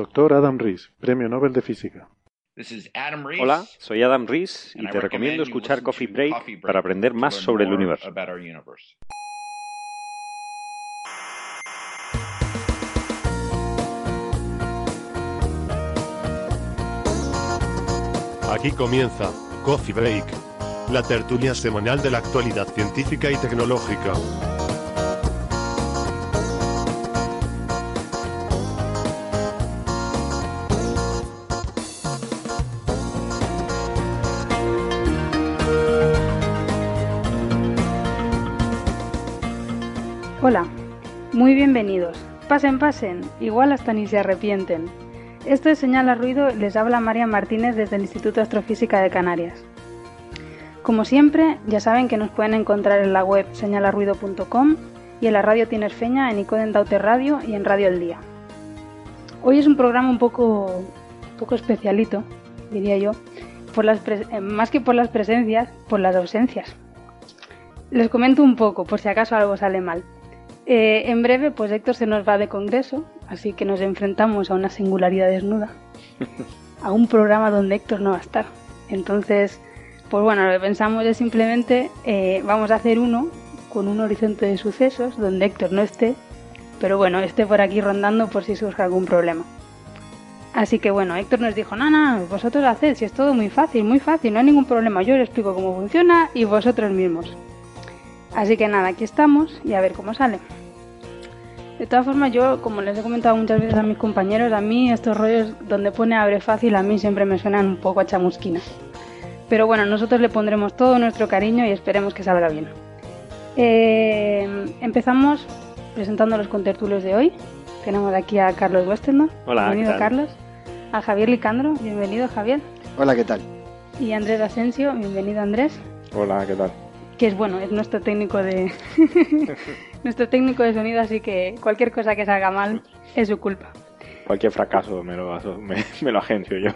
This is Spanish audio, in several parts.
Doctor Adam Rees, Premio Nobel de Física. Hola, soy Adam Rees y te recomiendo escuchar Coffee Break para aprender más sobre el universo. Aquí comienza Coffee Break, la tertulia semanal de la actualidad científica y tecnológica. Muy bienvenidos. Pasen, pasen, igual hasta ni se arrepienten. Esto es Señal a Ruido, les habla María Martínez desde el Instituto de Astrofísica de Canarias. Como siempre, ya saben que nos pueden encontrar en la web señalarruido.com y en la radio Tinerfeña, en Icoden Radio y en Radio El Día. Hoy es un programa un poco, poco especialito, diría yo, por las eh, más que por las presencias, por las ausencias. Les comento un poco, por si acaso algo sale mal. Eh, en breve, pues Héctor se nos va de congreso, así que nos enfrentamos a una singularidad desnuda, a un programa donde Héctor no va a estar. Entonces, pues bueno, lo que pensamos es simplemente eh, vamos a hacer uno con un horizonte de sucesos donde Héctor no esté, pero bueno, esté por aquí rondando por si surge algún problema. Así que bueno, Héctor nos dijo, no, no, vosotros haced, si es todo muy fácil, muy fácil, no hay ningún problema, yo os explico cómo funciona y vosotros mismos. Así que nada, aquí estamos y a ver cómo sale. De todas formas, yo, como les he comentado muchas veces a mis compañeros, a mí estos rollos donde pone abre fácil, a mí siempre me suenan un poco a chamusquina. Pero bueno, nosotros le pondremos todo nuestro cariño y esperemos que salga bien. Eh, empezamos presentando los contertulios de hoy. Tenemos aquí a Carlos Westerman. Hola, Bienvenido, ¿qué tal? Carlos. A Javier Licandro. Bienvenido, Javier. Hola, ¿qué tal? Y Andrés Asensio. Bienvenido, Andrés. Hola, ¿qué tal? que es bueno, es nuestro técnico de nuestro técnico de sonido, así que cualquier cosa que salga mal es su culpa. Cualquier fracaso me lo, aso- me, me lo agencio yo.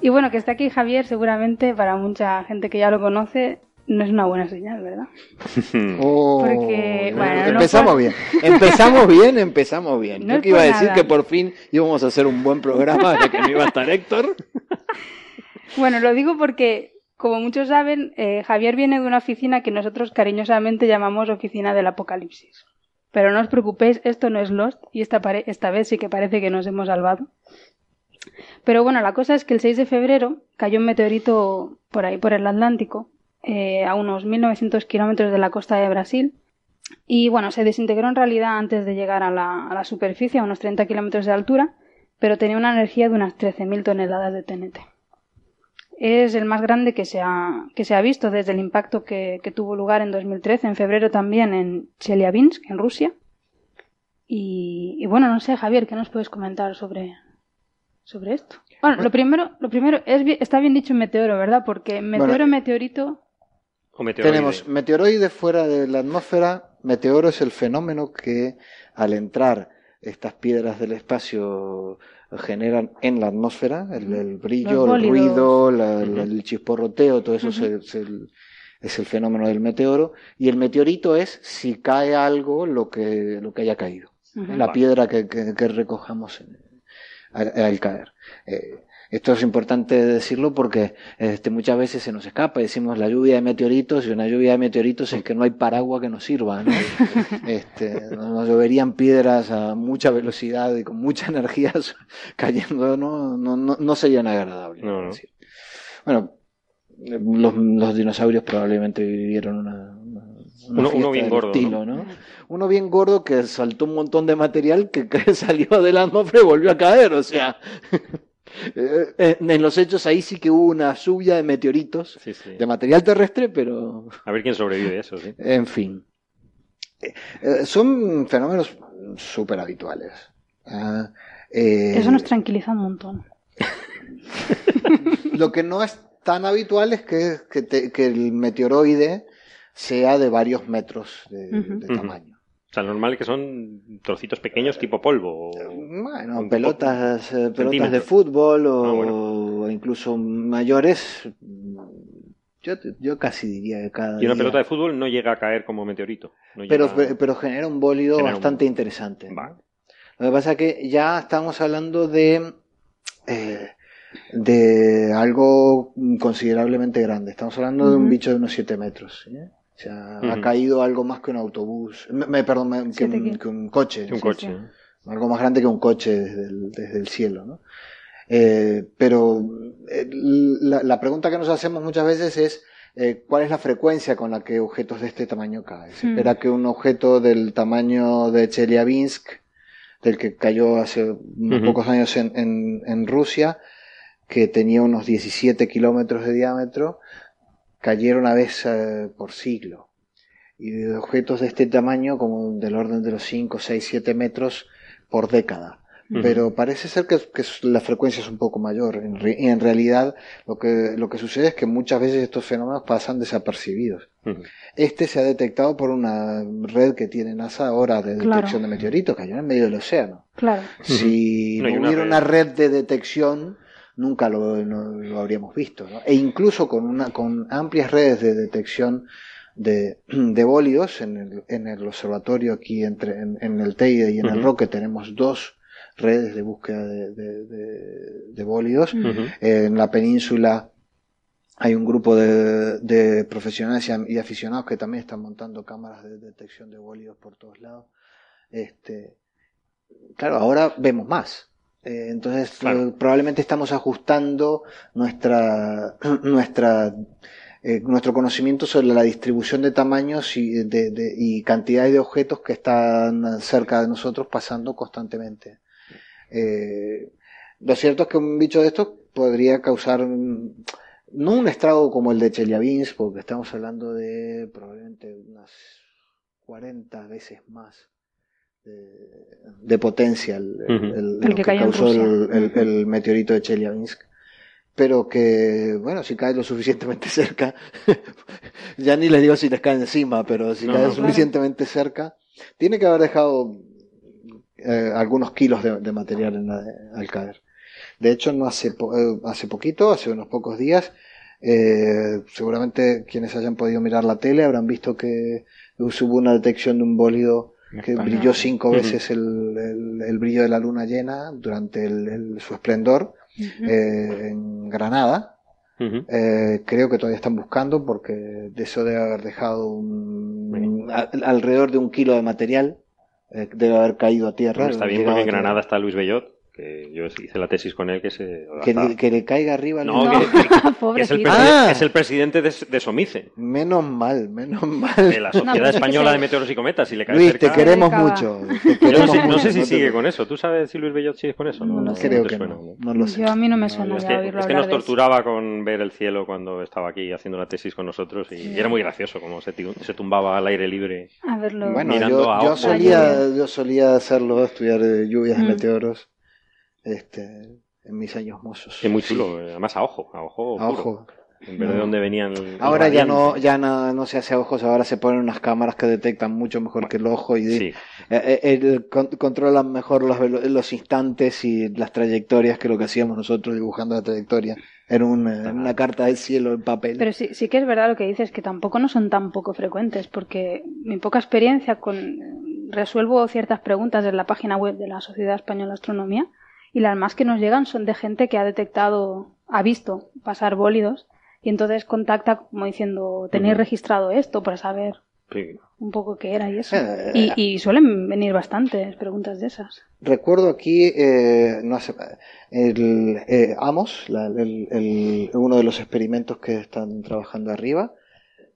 Y bueno, que está aquí Javier, seguramente para mucha gente que ya lo conoce, no es una buena señal, ¿verdad? Oh, Porque, bueno, no empezamos bien. Empezamos bien, empezamos bien. No Yo que iba a decir nada. que por fin íbamos a hacer un buen programa de que no iba a estar Héctor. Bueno, lo digo porque, como muchos saben, eh, Javier viene de una oficina que nosotros cariñosamente llamamos Oficina del Apocalipsis. Pero no os preocupéis, esto no es Lost y esta, esta vez sí que parece que nos hemos salvado. Pero bueno, la cosa es que el 6 de febrero cayó un meteorito por ahí, por el Atlántico, eh, a unos 1900 kilómetros de la costa de Brasil. Y bueno, se desintegró en realidad antes de llegar a la, a la superficie, a unos 30 kilómetros de altura, pero tenía una energía de unas 13.000 toneladas de TNT. Es el más grande que se ha, que se ha visto desde el impacto que, que tuvo lugar en 2013, en febrero también en Chelyabinsk, en Rusia. Y, y bueno, no sé, Javier, ¿qué nos puedes comentar sobre, sobre esto? Bueno, lo primero, lo primero es, está bien dicho meteoro, ¿verdad? Porque meteoro, Bueno, meteorito, O meteoroide. Tenemos meteoroides fuera de la atmósfera. Meteoro es el fenómeno que al entrar estas piedras del espacio generan en la atmósfera, el, el brillo, el ruido, la- la- el chisporroteo, todo eso es, el, es el fenómeno del meteoro. Y el meteorito es si cae algo lo que, lo que haya caído. La piedra que, que- que recojamos en- al, al caer. Eh, esto es importante decirlo porque este, muchas veces se nos escapa, decimos la lluvia de meteoritos y una lluvia de meteoritos es que no hay paraguas que nos sirva, ¿no? Este, nos lloverían piedras a mucha velocidad y con mucha energía cayendo, ¿no? No, no, no sería nada agradable. No, decir. Bueno, los, los dinosaurios probablemente vivieron una, Uno- bien gordo, estilo, ¿no? Uno bien gordo que saltó un montón de material que, que salió de la atmósfera y volvió a caer, o sea. Eh, eh, en los hechos ahí sí que hubo una lluvia de meteoritos, Sí, sí. de material terrestre, pero A ver quién sobrevive a eso, sí. en fin. eh, son fenómenos súper habituales. Ah, eh, Eso nos tranquiliza un montón. Lo que no es tan habitual es que, que, te- que el meteoroide sea de varios metros de, tamaño. O sea, normal que son trocitos pequeños tipo polvo. o- Bueno, un pelotas, eh, pelotas de fútbol o, Ah, incluso mayores. Yo, yo casi diría que cada Y una día. pelota de fútbol no llega a caer como meteorito. no pero, llega- pero genera un bólido Genera un- bastante interesante. Lo que pasa es que ya estamos hablando de, eh, de algo considerablemente grande. Estamos hablando de un bicho de unos 7 metros. ¿sí? O sea, ha caído algo más que un autobús. Me, me- perdón, me- que, un, qué. que un coche. Un Sí, coche. Algo más grande que un coche desde el, desde el cielo. ¿no? Eh, pero eh, la, la pregunta que nos hacemos muchas veces es eh, ¿cuál es la frecuencia con la que objetos de este tamaño caen? Se Hmm. espera que un objeto del tamaño de Chelyabinsk, del que cayó hace unos pocos años en, en, en Rusia, que tenía unos 17 kilómetros de diámetro, cayera una vez eh, por siglo. Y de objetos de este tamaño, como del orden de los 5, 6, 7 metros por década. Pero parece ser que, que la frecuencia es un poco mayor. En, re- y en realidad lo que, lo que sucede es que muchas veces estos fenómenos pasan desapercibidos. Este se ha detectado por una red que tiene NASA ahora de Claro. detección de meteoritos, cayó en el medio del océano. Claro. Si No una hubiera red. una red de detección, nunca lo, no lo habríamos visto. ¿no? E incluso con, una, con amplias redes de detección de, de bólidos, en el, en el observatorio aquí entre, en, en el Teide y en el. Roque tenemos dos redes de búsqueda de, de, de- de bólidos. En la península hay un grupo de, de profesionales y aficionados que también están montando cámaras de detección de bólidos por todos lados. Este, claro, ahora vemos más. Eh, entonces, Claro. eh, probablemente estamos ajustando nuestra, nuestra, eh, nuestro conocimiento sobre la distribución de tamaños y, de, de- y cantidades de objetos que están cerca de nosotros pasando constantemente. Eh, lo cierto es que un bicho de estos podría causar mm, no un estrago como el de Chelyabinsk, porque estamos hablando de probablemente unas 40 veces más de, de potencia el, el- Ujú. el- El lo que causó el, meteorito de Chelyabinsk. Pero que, bueno, si cae lo suficientemente cerca, ya ni les digo si les cae encima, pero si No, cae no, claro. suficientemente cerca, tiene que haber dejado eh, algunos kilos de, de material en la- al caer. De hecho, no hace, po- eh, hace poquito, hace unos pocos días, eh, seguramente quienes hayan podido mirar la tele habrán visto que hubo una detección de un bólido que España. brilló cinco veces el, el- el brillo de la luna llena durante el- el- su esplendor eh, en Granada. Eh, creo que todavía están buscando porque de eso debe haber dejado un- a- alrededor de un kilo de material. eh, debe haber caído a tierra. Bueno, está bien porque en. Granada está Luis Bellot, que yo hice la tesis con él, que se... Que, le, que le caiga arriba. No, niño. que- que es, el Ah. es el presidente de, de Somice, Menos mal, menos mal. de la Sociedad Española de Meteoros y Cometas. Si le cae Luis, cerca- te queremos mucho. te Yo queremos no sé, no mucho, sé si sigue con eso. ¿Tú sabes si Luis Bellot sigue con eso? No lo sé. Creo que no. No lo sé. Yo a mí no me suena Es ya que, oírlo es que nos torturaba con ver el cielo cuando estaba aquí haciendo la tesis con nosotros y, y era muy gracioso como se, se tumbaba al aire libre. A verlo. Bueno, Mirando yo, a yo solía, yo solía hacerlo, estudiar eh, lluvias de Mm. meteoros este, en mis años mozos. Es muy chulo, eh, además a ojo, a ojo. A puro. ojo. En vez de No. donde venían. Ahora ya no, ya no, no se hace a ojos, ahora se ponen unas cámaras que detectan mucho mejor que el ojo y Sí, eh, eh, el- con- controlan mejor los, velo- los instantes y las trayectorias que lo que hacíamos nosotros dibujando la trayectoria en, un, eh, en una carta del cielo en papel. Pero sí, sí que es verdad lo que dices, que tampoco no son tan poco frecuentes, porque mi poca experiencia con resuelvo ciertas preguntas en la página web de la Sociedad Española de Astronomía y las más que nos llegan son de gente que ha detectado, ha visto pasar bólidos y entonces contacta como diciendo, tenéis registrado esto para saber sí. un poco qué era y eso. Eh, Y, y suelen venir bastantes preguntas de esas. Recuerdo aquí, eh, no hace- el, eh, Amos, la- el- el- uno de los experimentos que están trabajando arriba,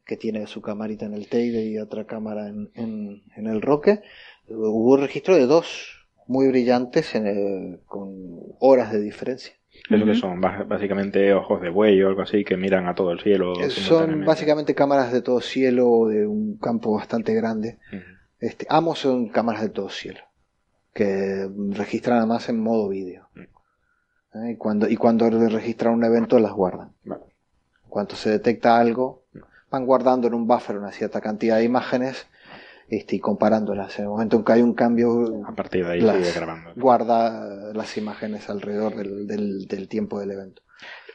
que tiene su camarita en el Teide y otra cámara en, en- en el Roque, hubo registro de dos muy brillantes en el- con horas de diferencia. Eso que son básicamente ojos de buey o algo así que miran a todo el cielo. Eh, Son básicamente cámaras de todo cielo de un campo bastante grande. Este, AMO son cámaras de todo cielo, que registran además en modo vídeo. ¿eh? Y cuando, y cuando registran un evento las guardan. Vale. Cuando se detecta algo, van guardando en un buffer una cierta cantidad de imágenes este, y comparándolas. En el momento en que hay un cambio, A partir de ahí las sigue grabando. guarda las imágenes alrededor del, del, del tiempo del evento.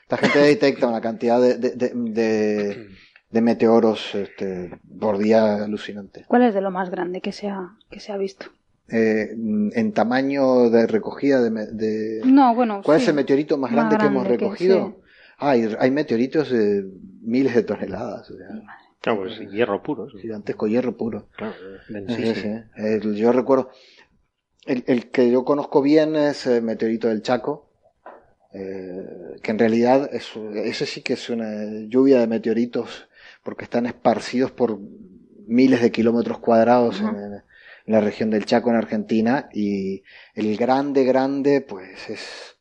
La gente detecta una cantidad de, de, de, de- de meteoros este, por día alucinante. ¿Cuál es de lo más grande que se ha, que se ha visto? Eh, en tamaño de recogida de, No, bueno. ¿Cuál sí. es el meteorito más Más grande, que hemos que- recogido? sí. Ah, hay, hay meteoritos de miles de toneladas, o sea, Claro, pues hierro puro. sí. gigantesco hierro puro. Claro, Sí, densísimo. sí. El- yo recuerdo, el, el que yo conozco bien es el meteorito del Chaco, eh, que en realidad es, ese sí que es una lluvia de meteoritos porque están esparcidos por miles de kilómetros cuadrados en, en la región del Chaco en Argentina y el grande, grande, pues es,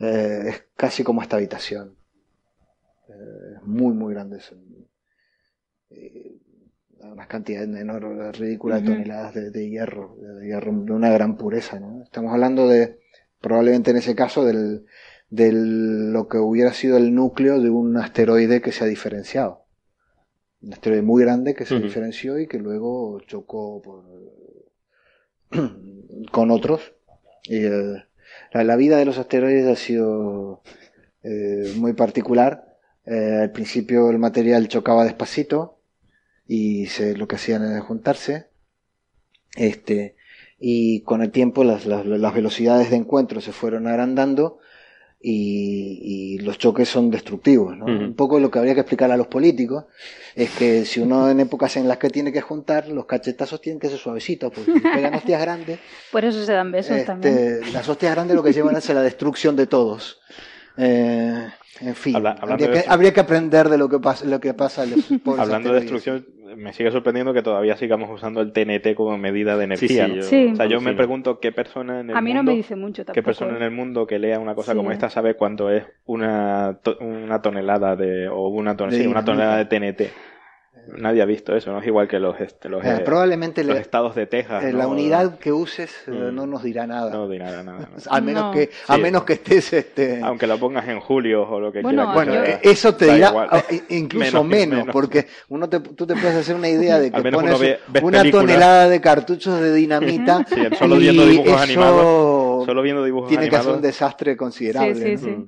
eh, es casi como esta habitación. Eh, es muy, muy grande. Es un- eh, unas cantidades enormes, ridículas de toneladas de, de hierro, de hierro de una gran pureza, ¿no? Estamos hablando de, probablemente en ese caso, del, del lo que hubiera sido el núcleo de un asteroide que se ha diferenciado. Un asteroide muy grande que se diferenció y que luego chocó por, con otros. Y, eh, la, la vida de los asteroides ha sido eh, muy particular. Eh, al principio el material chocaba despacito y se, lo que hacían era juntarse. Este, y con el tiempo las, las, las velocidades de encuentro se fueron agrandando y, y los choques son destructivos. Un poco lo que habría que explicar a los políticos es que si uno en épocas en las que tiene que juntar, los cachetazos tienen que ser suavecitos, porque si pegan hostias grandes, Por eso se dan besos también. este, las hostias grandes lo que llevan es a la destrucción de todos. Eh, en fin, Habla- habría, que, eso- habría que aprender de lo que pasa, lo que pasa a los pobres Hablando de destrucción, me sigue sorprendiendo que todavía sigamos usando el TNT como medida de Sí, energía. sí, ¿no? yo, Sí. O sea, yo me sí. pregunto qué persona en el a mí no mundo, me dice mucho tampoco. qué persona en ¿eh? el mundo que lea una cosa Sí. como esta sabe cuánto es una, to- una tonelada de o una, ton- De sí, una tonelada de TNT. Nadie ha visto eso, ¿no? Es igual que los, este, los, Eh, eh, probablemente los le- estados de Texas. eh, ¿no? la unidad que uses eh, Mm. no nos dirá nada. No dirá nada. ¿no? a menos No. que a Sí. menos que estés este Aunque lo pongas en julio o lo que Bueno, quiera. que bueno, eh, eso te da dirá igual. ah, incluso Menos, menos, menos. porque uno te, tú te puedes hacer una idea de que pones ve- una películas. tonelada de cartuchos de dinamita Sí, solo y viendo dibujos eso animados. Solo viendo dibujos tiene que ser un desastre considerable. Sí, sí, ¿no? sí. Mm.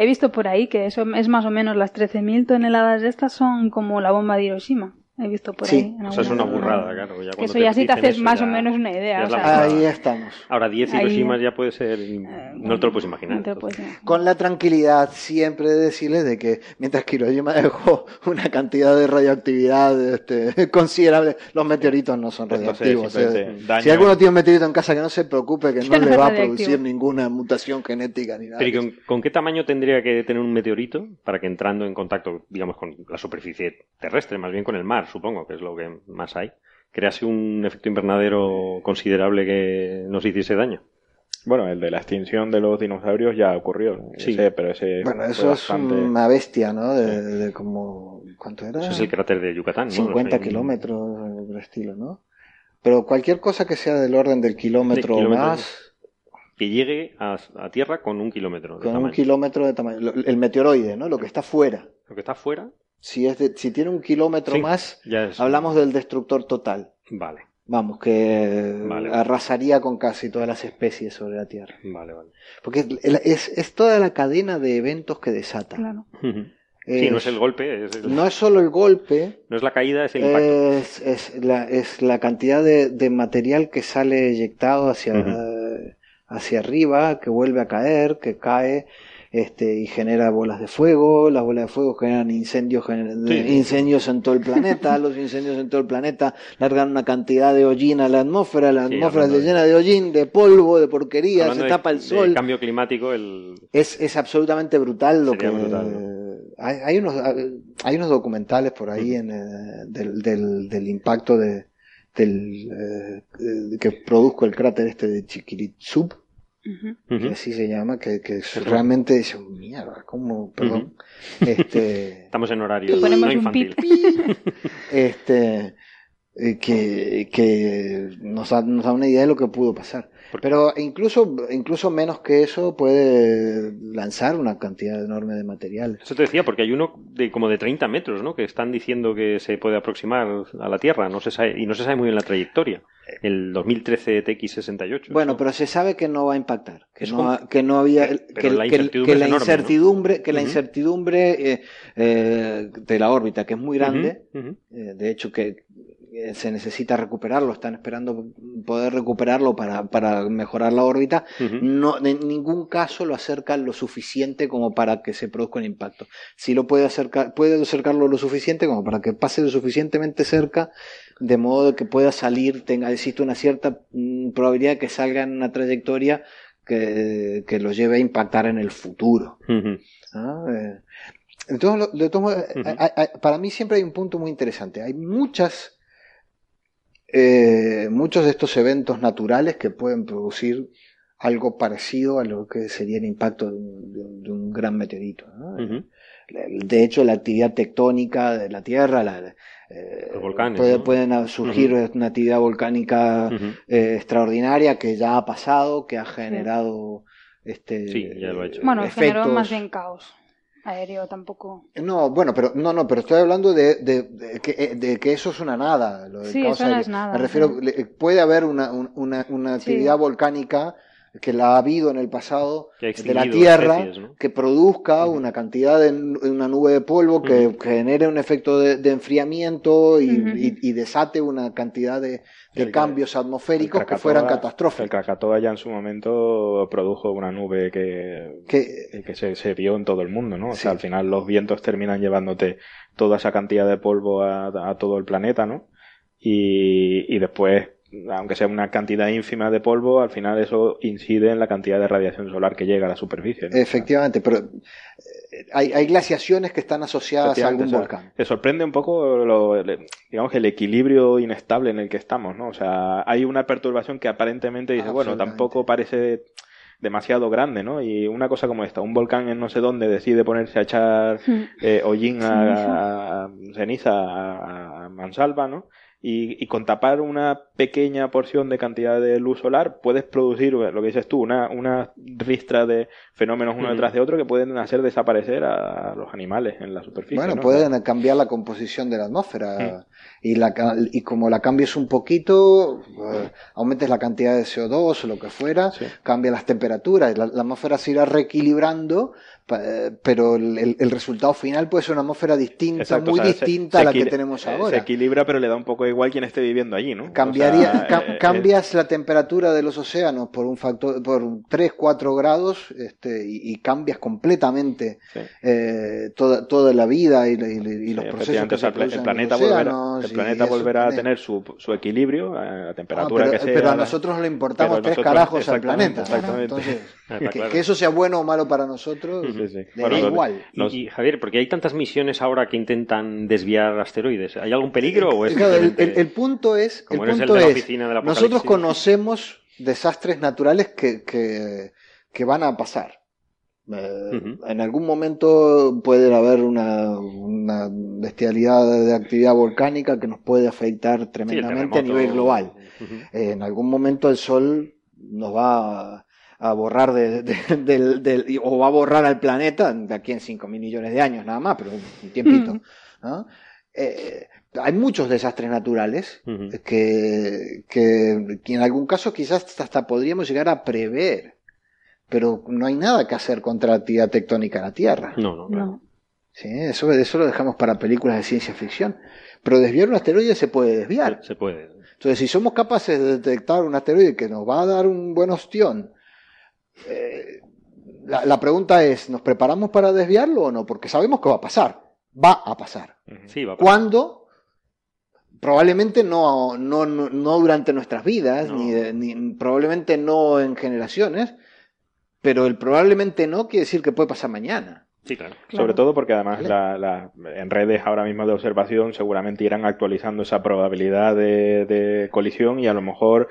He visto por ahí que eso es más o menos las 13.000 toneladas de estas son como la bomba de Hiroshima. He visto por Sí. ahí. en O sea, es una burrada, claro. Ya eso ya sí te haces eso, más ya- o menos una idea. o sea. Ahí estamos. Ahora, 10 Ahí- Hiroshima ya puede ser. eh, No te lo puedes imaginar. no te lo puedes imaginar. Con la tranquilidad siempre de decirles de que mientras que Hiroshima dejó una cantidad de radioactividad este, considerable, los meteoritos no son Entonces, radioactivos. Si alguno en- tiene un meteorito en casa que no se preocupe, que no le va a producir ninguna mutación genética ni nada. Pero ¿y con, con qué tamaño tendría que tener un meteorito para que entrando en contacto, digamos, con la superficie terrestre, más bien con el mar, supongo, que es lo que más hay, crease un efecto invernadero considerable que nos hiciese daño? Bueno, el de la extinción de los dinosaurios ya ocurrió. Sí. Ese, pero ese Bueno, eso bastante- es una bestia, ¿no? De, de como, ¿cuánto era? Eso es el cráter de Yucatán, ¿no? 50 O sea, un- kilómetros estilo, ¿no? Pero cualquier cosa que sea del orden del kilómetro, De o más, Que llegue a, a Tierra con un kilómetro de con un kilómetro de tamaño. El meteoroide, ¿no? Lo que está fuera. Lo que está fuera Si, es de- si tiene un kilómetro Sí. más, ya es... hablamos del destructor total. Vale, Vamos, que Vale. arrasaría con casi todas las especies sobre la Tierra. vale, vale. Porque es, es, es toda la cadena de eventos que desata. Claro. Sí, no es el golpe, es el- no es solo el golpe, no es la caída, es el impacto. es, es, la, es la cantidad de, de material que sale eyectado hacia, Ujú. hacia arriba, que vuelve a caer, que cae este, y genera bolas de fuego. Las bolas de fuego generan incendios, Sí. incendios en todo el planeta. Los incendios en todo el planeta largan una cantidad de hollín a la atmósfera. La Sí, atmósfera se llena de hollín, de polvo, de porquería, Hablando se de- tapa el sol. cambio climático, el... Es, es absolutamente brutal lo Sería que brutal, hay, hay unos hay unos documentales por ahí en, eh, del, del, del impacto de del eh, eh, que produjo el cráter este de Chiquiritsub Ujú. que así se llama que, que es realmente dice mierda cómo perdón este Estamos en horario Ponemos no infantil. este eh, que, que nos, da, nos da una idea de lo que pudo pasar. Pero incluso, incluso menos que eso puede lanzar una cantidad enorme de material. Eso te decía, porque hay uno de como de 30 metros, ¿no? Que están diciendo que se puede aproximar a la Tierra, no se sabe, y no se sabe muy bien la trayectoria. El 2013 TX68. Bueno, pero se sabe que no va a impactar, que, no, que no había, que, la incertidumbre que la incertidumbre, que la Ujú. incertidumbre eh, eh, de la órbita, que es muy grande, eh, de hecho que eh, se necesita recuperarlo, están esperando poder recuperarlo para, para mejorar la órbita, no, en ningún caso lo acercan lo suficiente como para que se produzca un impacto. Sí lo puede acercar, puede acercarlo lo suficiente como para que pase lo suficientemente cerca, de modo que pueda salir, tenga, existe una cierta mm, probabilidad de que salga en una trayectoria que, que lo lleve a impactar en el futuro. ¿ah? Eh, Entonces, lo- para mí siempre hay un punto muy interesante. Hay muchas, eh, muchos de estos eventos naturales que pueden producir algo parecido a lo que sería el impacto de un, de un- de un gran meteorito. De hecho, la actividad tectónica de la Tierra, la, eh, Los volcanes, puede- ¿no? pueden surgir una actividad volcánica eh, extraordinaria que ya ha pasado, que ha generado este Sí, ya lo ha hecho. Bueno, generó más bien caos. Aéreo tampoco. No, bueno, pero no, no, pero estoy hablando de, de- de que, eh, de que eso es una nada. Lo del Sí, caos eso no es nada, Me refiero, puede haber una, un- una, una Sí. actividad volcánica que la ha habido en el pasado de la Tierra especies, ¿no? que produzca una cantidad de una nube de polvo que genere un efecto de, de enfriamiento y, Ujú. y- y desate una cantidad de, de El- cambios atmosféricos que fueran Krakatoa- catastróficos. El Krakatoa ya en su momento produjo una nube que, Que, que se, se vio en todo el mundo, ¿no? O Sí. sea, al final los vientos terminan llevándote toda esa cantidad de polvo a, a todo el planeta, ¿no? Y, y después, aunque sea una cantidad ínfima de polvo, al final eso incide en la cantidad de radiación solar que llega a la superficie. ¿no? efectivamente, pero eh, hay, hay glaciaciones que están asociadas a algún Efectivamente, o sea, volcán. Te sorprende un poco, lo- digamos, que el equilibrio inestable en el que estamos, ¿no? O sea, hay una perturbación que aparentemente dice, bueno, tampoco parece demasiado grande, ¿no? Y una cosa como esta, un volcán en no sé dónde decide ponerse a echar eh, hollín a, a- ceniza a, a mansalva, ¿no? Y, y con tapar una pequeña porción de cantidad de luz solar puedes producir lo que dices tú, una, una ristra de fenómenos uno detrás de otro que pueden hacer desaparecer a los animales en la superficie. Bueno, ¿no? pueden cambiar la composición de la atmósfera y, la, y como la cambies un poquito, eh, aumentes la cantidad de CO2 o lo que fuera, Sí. cambia las temperaturas, la, la atmósfera se irá reequilibrando, eh, pero el, el- el resultado final puede ser una atmósfera distinta, Exacto, muy o sea, se- distinta se a la que tenemos eh, ahora. Se equilibra, pero le da un poco igual quien esté viviendo allí, ¿no? Cambiaría, O sea, ca- eh, cambias la temperatura de los océanos por un factor, por 3, 4 grados, este, y, y cambias completamente Sí. toda, toda la vida y, y- y los Sí, procesos que se producen el en planeta volverá, el planeta eso volverá a tener su, su equilibrio a la Ah, temperatura pero, que sea. pero a nosotros le importamos tres nosotros- carajos al planeta. exactamente. Entonces, que, eso sea bueno o malo para nosotros, Sí, sí. le Bueno, da lo- igual. Y- Los- Y, Javier, porque hay tantas misiones ahora que intentan desviar asteroides. ¿Hay algún peligro o es Claro, el, simplemente- el- el punto es, el como eres el punto de la es, nosotros conocemos desastres naturales que, que, que van a pasar. Eh. En algún momento puede haber una, una bestialidad de actividad volcánica que nos puede afectar Sí, tremendamente a nivel global. Eh, en algún momento el sol nos va a, a borrar de- o va a borrar al planeta de aquí en 5 mil millones de años nada más, pero un tiempito. ¿no? Eh, hay muchos desastres naturales Ujú. que, que, que en algún caso quizás hasta podríamos llegar a prever, pero no hay nada que hacer contra la actividad tectónica en la Tierra. No, no, claro. No. ¿sí? Eso, eso lo dejamos para películas de ciencia ficción. Pero desviar un asteroide se puede desviar. Se, puede. Entonces, si somos capaces de detectar un asteroide que nos va a dar un buen ostión, eh, la, la pregunta es, ¿nos preparamos para desviarlo o no? Porque sabemos que va a pasar. Va a pasar. Sí, va a pasar. ¿Cuándo? Probablemente no, no, no, no durante nuestras vidas, No. ni, de- ni- probablemente no en generaciones, pero el probablemente no quiere decir que puede pasar mañana. Sí, claro. Sobre todo porque además la, la, en redes ahora mismo de observación seguramente irán actualizando esa probabilidad de, de colisión y a lo mejor,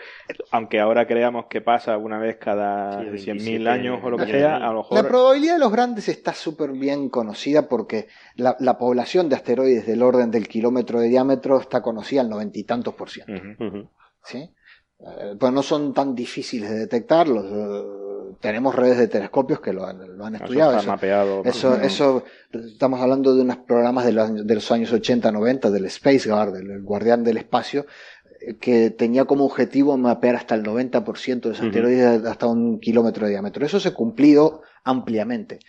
aunque ahora creamos que pasa una vez cada Sí, 100.000 27 años o lo que sea, a lo La mejor... probabilidad de los grandes está súper bien conocida porque la, la población de asteroides del orden del kilómetro de diámetro está conocida al noventa y tantos por ciento. Ujú. ¿sí? Eh, pues no son tan difíciles de detectar. Los, tenemos redes de telescopios que lo han, lo han Eso estudiado. está Eso, mapeado. eso, eso- estamos hablando de unos programas de los, años- de los años 80-90 del Space Guard, del el guardián del espacio, eh, que tenía como objetivo mapear hasta el 90% de los asteroides hasta un kilómetro de diámetro. Eso se ha cumplido ampliamente.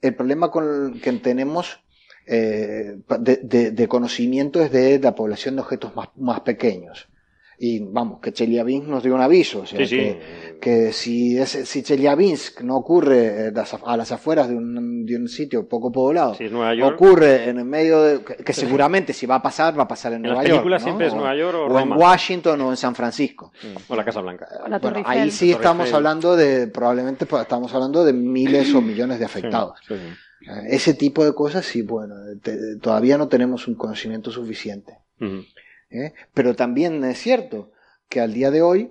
El problema con que tenemos eh, de, de- de conocimiento es de la población de objetos más, más pequeños. Y vamos, que Chelyabinsk nos dio un aviso. O sea, Sí, sí. que, que si, ese, si Chelyabinsk no ocurre eh, a las afueras de un, de un sitio poco poblado, Si es Nueva York. ocurre en el medio de. que, que seguramente si va a pasar, va a pasar en, En las Nueva York. ¿no? siempre es O- Nueva York o en Roma. Washington o en San Francisco. O la Casa Blanca. La Bueno, Torre ahí sí estamos Eiffel. hablando de, probablemente pues, estamos hablando de miles o millones de afectados. sí, sí. Eh, Ese tipo de cosas, sí, bueno, te- todavía no tenemos un conocimiento suficiente. Ujú. ¿Eh? Pero también es cierto que al día de hoy,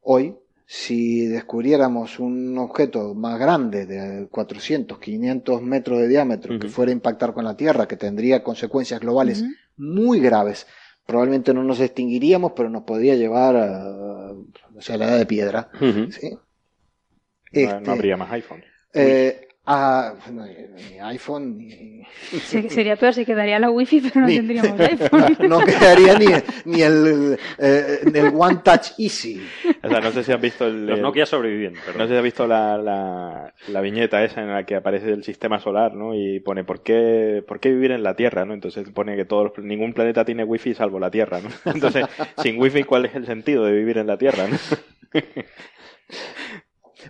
hoy, si descubriéramos un objeto más grande de 400, 500 metros de diámetro que fuera a impactar con la Tierra, que tendría consecuencias globales muy graves, probablemente no nos extinguiríamos, pero nos podría llevar a, o sea, a la edad de piedra. ¿sí? No- Este, no habría más iPhone. eh, a- no, ni iPhone ni, Se- sería peor si quedaría la wifi, pero no Ni- tendríamos iPhone. no quedaría ni, ni el, eh, el One Touch Easy. O sea, no sé si has visto el... Los Nokia sobreviven. Pero... No sé si has visto la, la, la viñeta esa en la que aparece el sistema solar, ¿no? Y pone ¿por qué, por qué vivir en la Tierra, ¿no? Entonces pone que todos, los- ningún planeta tiene wifi salvo la Tierra, ¿no? Entonces, sin wifi, ¿cuál es el sentido de vivir en la Tierra, ¿no?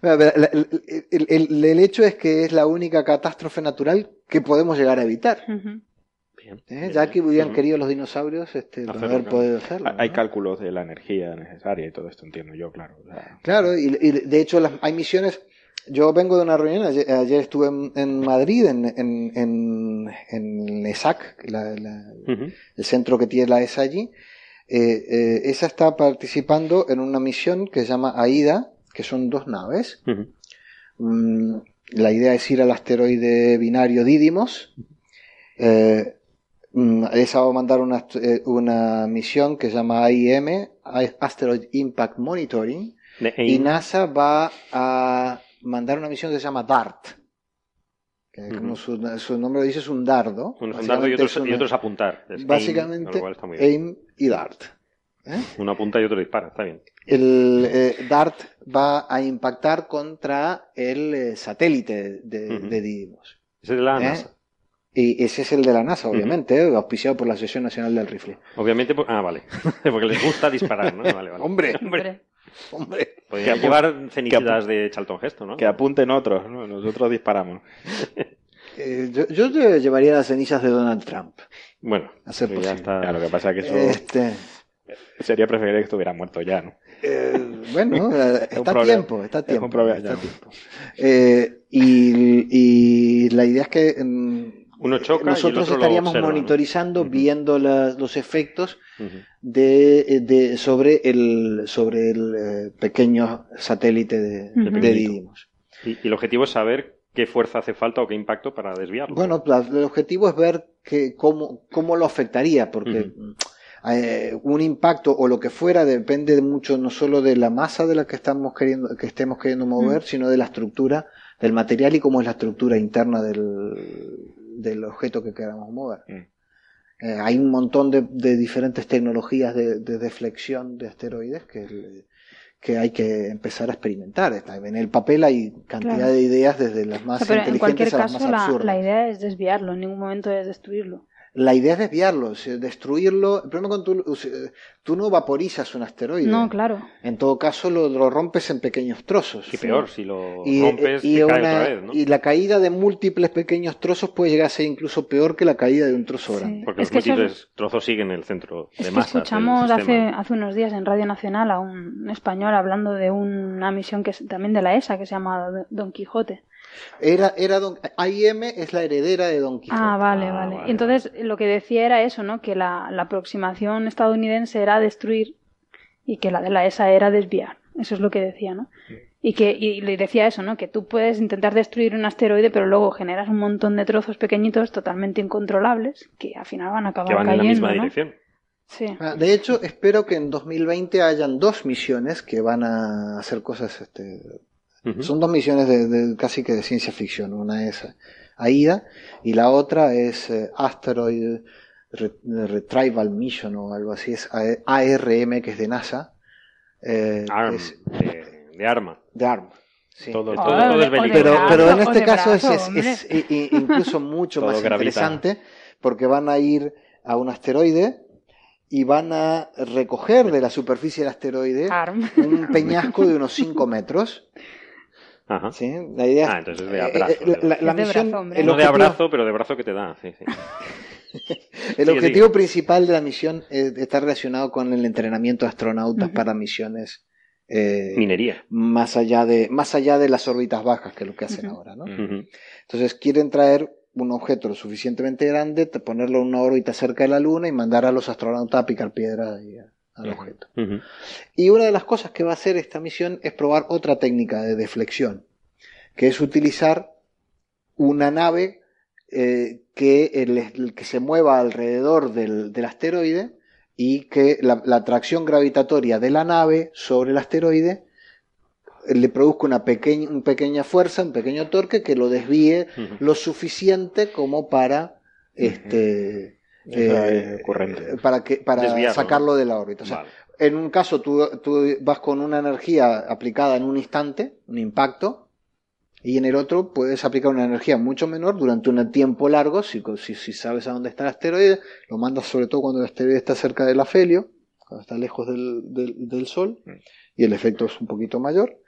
El, el- el- el hecho es que es la única catástrofe natural que podemos llegar a evitar. Bien, ¿eh? bien, Ya que hubieran Ujú. querido los dinosaurios este, haber podido hacerlo. Hay ¿no? cálculos de la energía necesaria y todo esto, entiendo yo, claro. O sea, Claro, y, y de hecho las, hay misiones. Yo vengo de una reunión, ayer, ayer estuve en, en Madrid, en, en, en, en ESAC, la- la- Ujú. el centro que tiene la ESA allí. Eh, eh, esa está participando en una misión que se llama AIDA, que son dos naves. Mm, la idea es ir al asteroide binario Didymos. Eh, esa va a mandar una, eh, una misión que se llama AIM, Asteroid Impact Monitoring, y AIM. NASA va a mandar una misión que se llama DART. Que como su, su nombre lo dice, es un dardo. Uno es un dardo y otro, es una- y otro es apuntar. Es aim, Básicamente, bien. AIM y DART. ¿Eh? Uno apunta y otro dispara, está bien. El eh, DART va a impactar contra el eh, satélite de, Ujú. de Didymos. Ese es de la ¿Eh? NASA. Y ese es el de la NASA, obviamente, auspiciado por la Asociación Nacional del Rifle. Obviamente, por- ah, vale. Porque les gusta disparar, ¿no? Vale, vale. Hombre, Hombre. hombre. Podrían llevar cenicidas de Charlton Heston, ¿no? que apunten otros, ¿no? Nosotros disparamos. Eh, yo, yo te llevaría las cenizas de Donald Trump. Bueno, A ser pues ya está. Lo que pasa es que eso Este, sería preferible que estuviera muerto ya, ¿no? eh, bueno, eh, está a tiempo, está a Es un tiempo. problema, está ya. a tiempo. Eh, y, y la idea es que mm, Uno choca y el nosotros otro estaríamos monitorizando, viendo las- los efectos Ujú. de, de- sobre el sobre el eh, pequeño satélite de. Didymos. Y, y el objetivo es saber qué fuerza hace falta o qué impacto para desviarlo. Bueno, la- el objetivo es ver que, cómo, cómo lo afectaría, porque eh, un impacto o lo que fuera depende mucho no solo de la masa de la que estamos queriendo, que estemos queriendo mover, sino de la estructura del material y cómo es la estructura interna del, del objeto que queramos mover. Mm. Eh, hay un montón de, de diferentes tecnologías de, de deflexión de asteroides que, que hay que empezar a experimentar. En el papel hay cantidad Claro. de ideas desde las O más sea, pero en cualquier inteligentes a las caso, más la, absurdas. la idea es desviarlo, en ningún momento es destruirlo. La idea es desviarlo, destruirlo. El problema con tú, tú no vaporizas un asteroide. No, claro. En todo caso, lo, lo rompes en pequeños trozos. Y peor, si lo Y, rompes, y te cae una- otra vez, ¿no? y la caída de múltiples pequeños trozos puede llegar a ser incluso peor que la caída de un trozo Sí. grande. Porque Es los eso múltiples trozos siguen el centro de Es que masa. del escuchamos hace, hace unos días en Radio Nacional a un español hablando de una misión que es también de la ESA que se llama Don Quijote. Era, era don, AIM es la heredera de Don Quijote. Ah, vale, Ah, vale. vale. Entonces lo que decía era eso, ¿no? Que la, la aproximación estadounidense era destruir y que la de la ESA era desviar. Eso es lo que decía, ¿no? Y que y le decía eso, ¿no? Que tú puedes intentar destruir un asteroide, pero luego generas un montón de trozos pequeñitos totalmente incontrolables que al final van a acabar Que van en cayendo, la misma ¿no? dirección. Sí. Ah, De hecho, espero que en 2020 hayan dos misiones que van a hacer cosas. Este, Son dos misiones de, de- casi que de ciencia ficción. Una es eh, AIDA y la otra es eh, Asteroid Re- Retrieval Mission o algo así. Es A- ARM, que es de NASA. Eh, Arm, es de, de arma. de ARM. sí. Todo, todo- todo- Ah, todo de- es pero, pero en este caso es, brazo, es- incluso mucho Todo más gravita. interesante porque van a ir a un asteroide y van a recoger de la superficie del asteroide Arm. un peñasco de unos 5 metros. Ajá. ¿sí? La idea Ah, entonces de eh, abrazo, eh, la, de la- la Es de misión, brazo, hombre. el no de abrazo, pero de brazo que te da. Sí, sí. el objetivo sigue. principal de la misión está relacionado con el entrenamiento de astronautas para misiones eh, Minería. más allá de más allá de las órbitas bajas, que es lo que hacen ahora, ¿no? Entonces quieren traer un objeto lo suficientemente grande, ponerlo en una órbita cerca de la Luna y mandar a los astronautas a picar piedra ahí a- al objeto. Y una de las cosas que va a hacer esta misión es probar otra técnica de deflexión, que es utilizar una nave eh, que, el- el que se mueva alrededor del, del asteroide y que la, la atracción gravitatoria de la nave sobre el asteroide eh, le produzca una pequeña, una pequeña fuerza, un pequeño torque que lo desvíe lo suficiente como para este eh, corriente. para que para Desviarlo, sacarlo de la órbita. O sea, Vale. en un caso tú, tú vas con una energía aplicada en un instante, un impacto, y en el otro puedes aplicar una energía mucho menor durante un tiempo largo, si, si, si sabes a dónde está el asteroide, lo mandas sobre todo cuando el asteroide está cerca del afelio, cuando está lejos del, del, del Sol, y el efecto es un poquito mayor,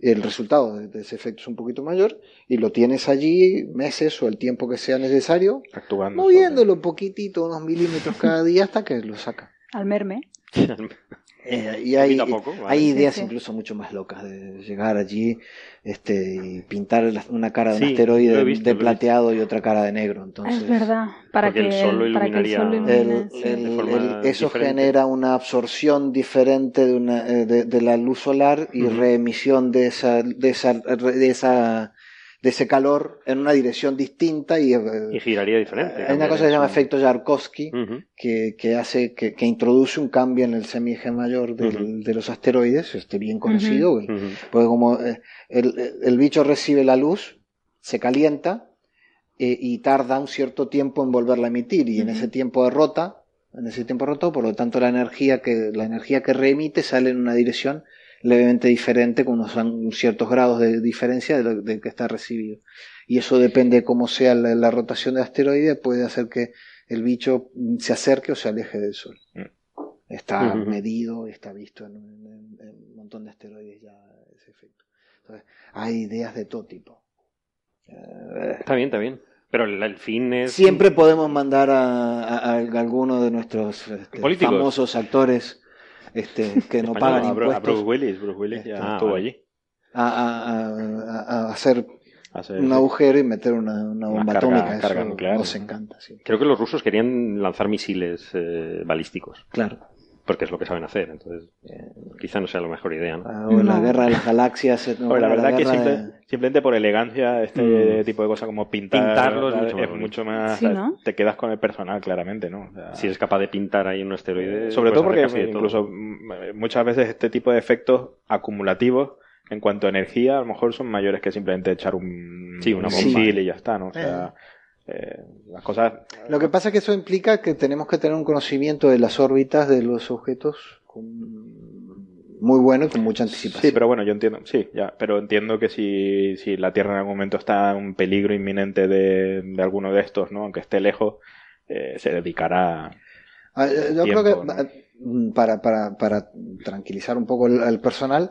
el resultado de, de ese efecto es un poquito mayor, y lo tienes allí meses o el tiempo que sea necesario, actuando. moviéndolo un poquitito, unos milímetros cada día hasta que lo saca. Al merme. Eh, y hay, poco, vale. hay ideas sí. incluso mucho más locas de llegar allí este, y pintar una cara de un Sí, asteroide visto, de plateado y otra cara de negro. Entonces, es verdad. Para que el sol lo iluminaría- el- el- el- eso diferente. genera una absorción diferente de, una, eh, de, de la luz solar y reemisión de esa, de esa, de esa, de ese calor en una dirección distinta y, eh, Y giraría diferente. hay una cosa que se llama efecto Yarkovsky que, que hace que, que introduce un cambio en el semieje mayor del- Ujú. de los asteroides, este bien conocido, Ujú. porque como eh, el, el bicho recibe la luz, se calienta eh, y tarda un cierto tiempo en volverla a emitir y en ese tiempo de rota, en ese tiempo de rota, por lo tanto la energía que la energía que reemite sale en una dirección levemente diferente con unos ciertos grados de diferencia de lo de que está recibido. Y eso depende de cómo sea la, la rotación del asteroide, puede hacer que el bicho mm, se acerque o se aleje del Sol. Mm. Está Ujú. medido, está visto en, un- en- en un montón de asteroides ya ese efecto. Entonces, hay ideas de todo tipo. Eh, Está bien, está bien. Pero el, fin es. Siempre podemos mandar a, a- a alguno de nuestros este, famosos actores este, que no Español, pagan a, Bru- a impuestos Bruce Willis, Bruce Willis ya Ah, estuvo allí. a, a- a- a hacer Hacer- un agujero y meter una, una Una bomba carga- atómica. carga Eso nuclear. nos encanta, sí. Creo que los rusos querían lanzar misiles eh, balísticos. Claro. Porque es lo que saben hacer. Entonces, eh, quizá no sea la mejor idea, ¿no? Ah, o la No. guerra de las galaxias. eh, no, la verdad que simple- de- simplemente por elegancia, este Mm. tipo de cosas como pintar, Pintarlo es mucho más es bonito. mucho más. Sí, ¿no? Te quedas con el personal, claramente, ¿no? O sea, Si eres capaz de pintar ahí un asteroide. sobre puedes todo porque todo. incluso mm, muchas veces este tipo de efectos acumulativos en cuanto a energía a lo mejor son mayores que simplemente echar un, Sí, una un bomba. y ya está, ¿no? O sea, eh, las cosas Lo que pasa es que eso implica que tenemos que tener un conocimiento de las órbitas de los objetos muy bueno y con mucha anticipación. Sí, pero bueno, yo entiendo, sí, ya, pero entiendo que si, si la Tierra en algún momento está en un peligro inminente de, de alguno de estos, ¿no? Aunque esté lejos, eh, se dedicará. Ah, yo creo que mm, para, para, para, tranquilizar un poco el, personal,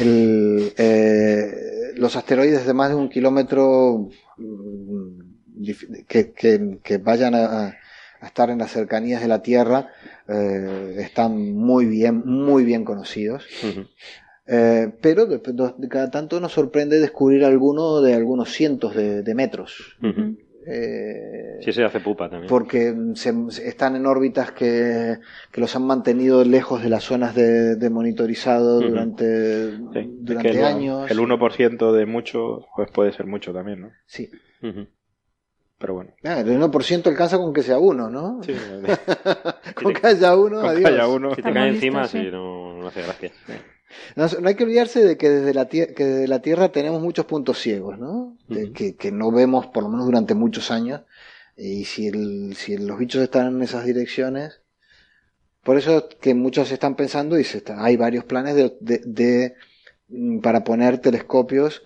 el, eh, los asteroides de más de un kilómetro mm, que, que, que vayan a, a, estar en las cercanías de la Tierra eh, están muy bien, muy bien conocidos. Eh, pero de, cada tanto nos sorprende descubrir alguno de algunos cientos de, metros. Eh, sí, se hace pupa también. Porque están en órbitas que, que, los han mantenido lejos de las zonas de, monitorizado durante, durante el, años. El 1% de mucho, pues puede ser mucho también, ¿no? Sí. Pero bueno. Ah, el 1% alcanza con que sea uno, ¿no? Sí. con que haya uno, con adiós. Que haya uno. Si te cae encima, sí, no, no hace gracia. No, hay que olvidarse de que desde la, que desde la Tierra tenemos muchos puntos ciegos, ¿no? que, que, no vemos por lo menos durante muchos años. Y si, el, si los bichos están en esas direcciones, por eso que muchos están pensando, y se está, hay varios planes de, de, mm, para poner telescopios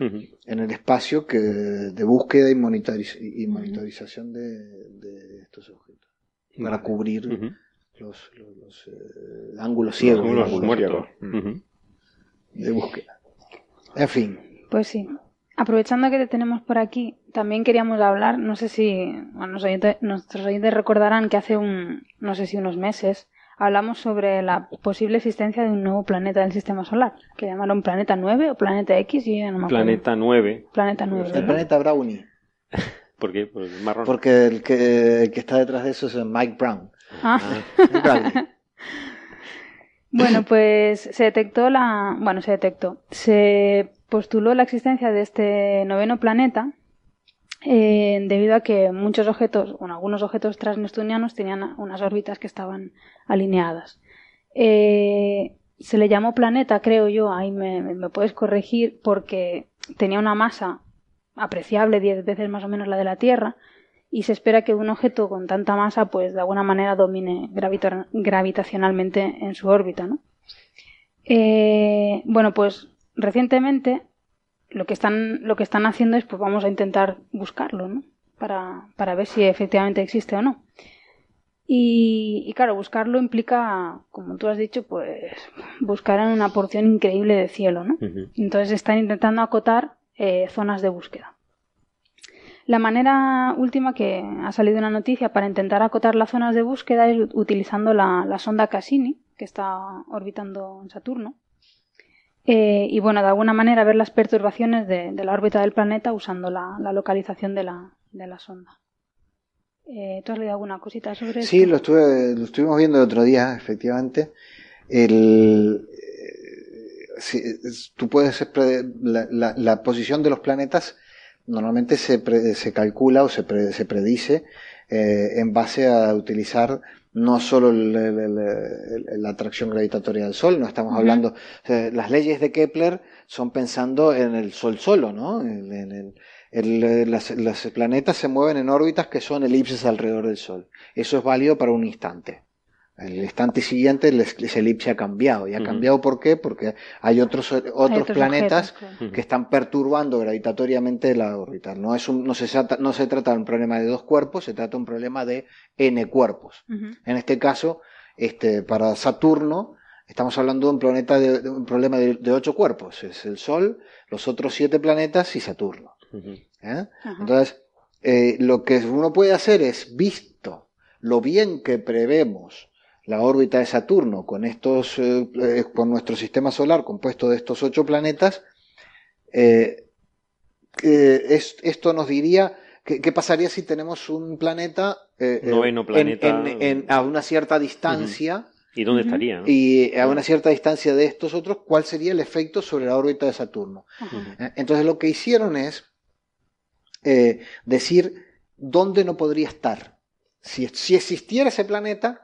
en el espacio que, de búsqueda y, y monitorización de, de, estos objetos. Para cubrir los, los, eh, ángulos ciegos. Los ángulos muertos de búsqueda. En fin. Pues sí. Aprovechando que te tenemos por aquí, también queríamos hablar, no sé si bueno, nuestros oyentes recordarán que hace un, no sé si unos meses, hablamos sobre la posible existencia de un nuevo planeta del sistema solar, que llamaron Planeta 9 o Planeta X, y no me acuerdo. Planeta 9. Planeta 9. El planeta Brownie. ¿Por qué? Por el marrón. Porque el que, el que, está detrás de eso es Mike Brown. Ah. ah. Bueno, pues se detectó la. Bueno, se detectó. Se postuló la existencia de este noveno planeta eh, debido a que muchos objetos, bueno, algunos objetos transneptunianos tenían unas órbitas que estaban alineadas. Eh, se le llamó planeta, creo yo, ahí me, puedes corregir, porque tenía una masa apreciable, diez veces más o menos la de la Tierra, y se espera que un objeto con tanta masa pues de alguna manera domine gravitacionalmente en su órbita ¿no? Eh, bueno pues recientemente lo que están lo que están haciendo es pues vamos a intentar buscarlo ¿no? para, para ver si efectivamente existe o no y, claro buscarlo implica como tú has dicho pues buscar en una porción increíble de cielo ¿no? entonces están intentando acotar eh, zonas de búsqueda la manera última que ha salido una noticia para intentar acotar las zonas de búsqueda es utilizando la, sonda Cassini, que está orbitando en Saturno. Eh, y bueno, de alguna manera ver las perturbaciones de, la órbita del planeta usando la, localización de la, de la sonda. Eh, ¿Tú has leído alguna cosita sobre eso? Sí, lo, estuve, lo estuvimos viendo el otro día, efectivamente. El, eh, tú puedes la, la, posición de los planetas normalmente se, se calcula o se, se predice eh, en base a utilizar no solo la atracción gravitatoria del Sol, no estamos hablando, las leyes de Kepler son pensando en el Sol solo, ¿no? En, el, los planetas se mueven en órbitas que son elipses alrededor del Sol. Eso es válido para un instante el instante siguiente ese elipse ha cambiado. ¿Y ha cambiado por qué? Porque hay otros, otros, planetas que están perturbando gravitatoriamente la órbita. No, es un, no, se, no se trata de un problema de dos cuerpos, se trata de un problema de n cuerpos. En este caso, este, para Saturno, estamos hablando de un planeta de, un problema de, ocho cuerpos. Es el Sol, los otros siete planetas y Saturno. ¿Eh? Entonces, eh, lo que uno puede hacer es, visto lo bien que prevemos la órbita de Saturno con estos, eh, eh, con nuestro sistema solar compuesto de estos ocho planetas, eh, esto nos diría qué pasaría si tenemos un planeta, a una cierta distancia. ¿Y dónde estaría? Y a una cierta distancia de estos otros, ¿cuál sería el efecto sobre la órbita de Saturno? Entonces lo que hicieron es decir dónde no podría estar. Si, si existiera ese planeta,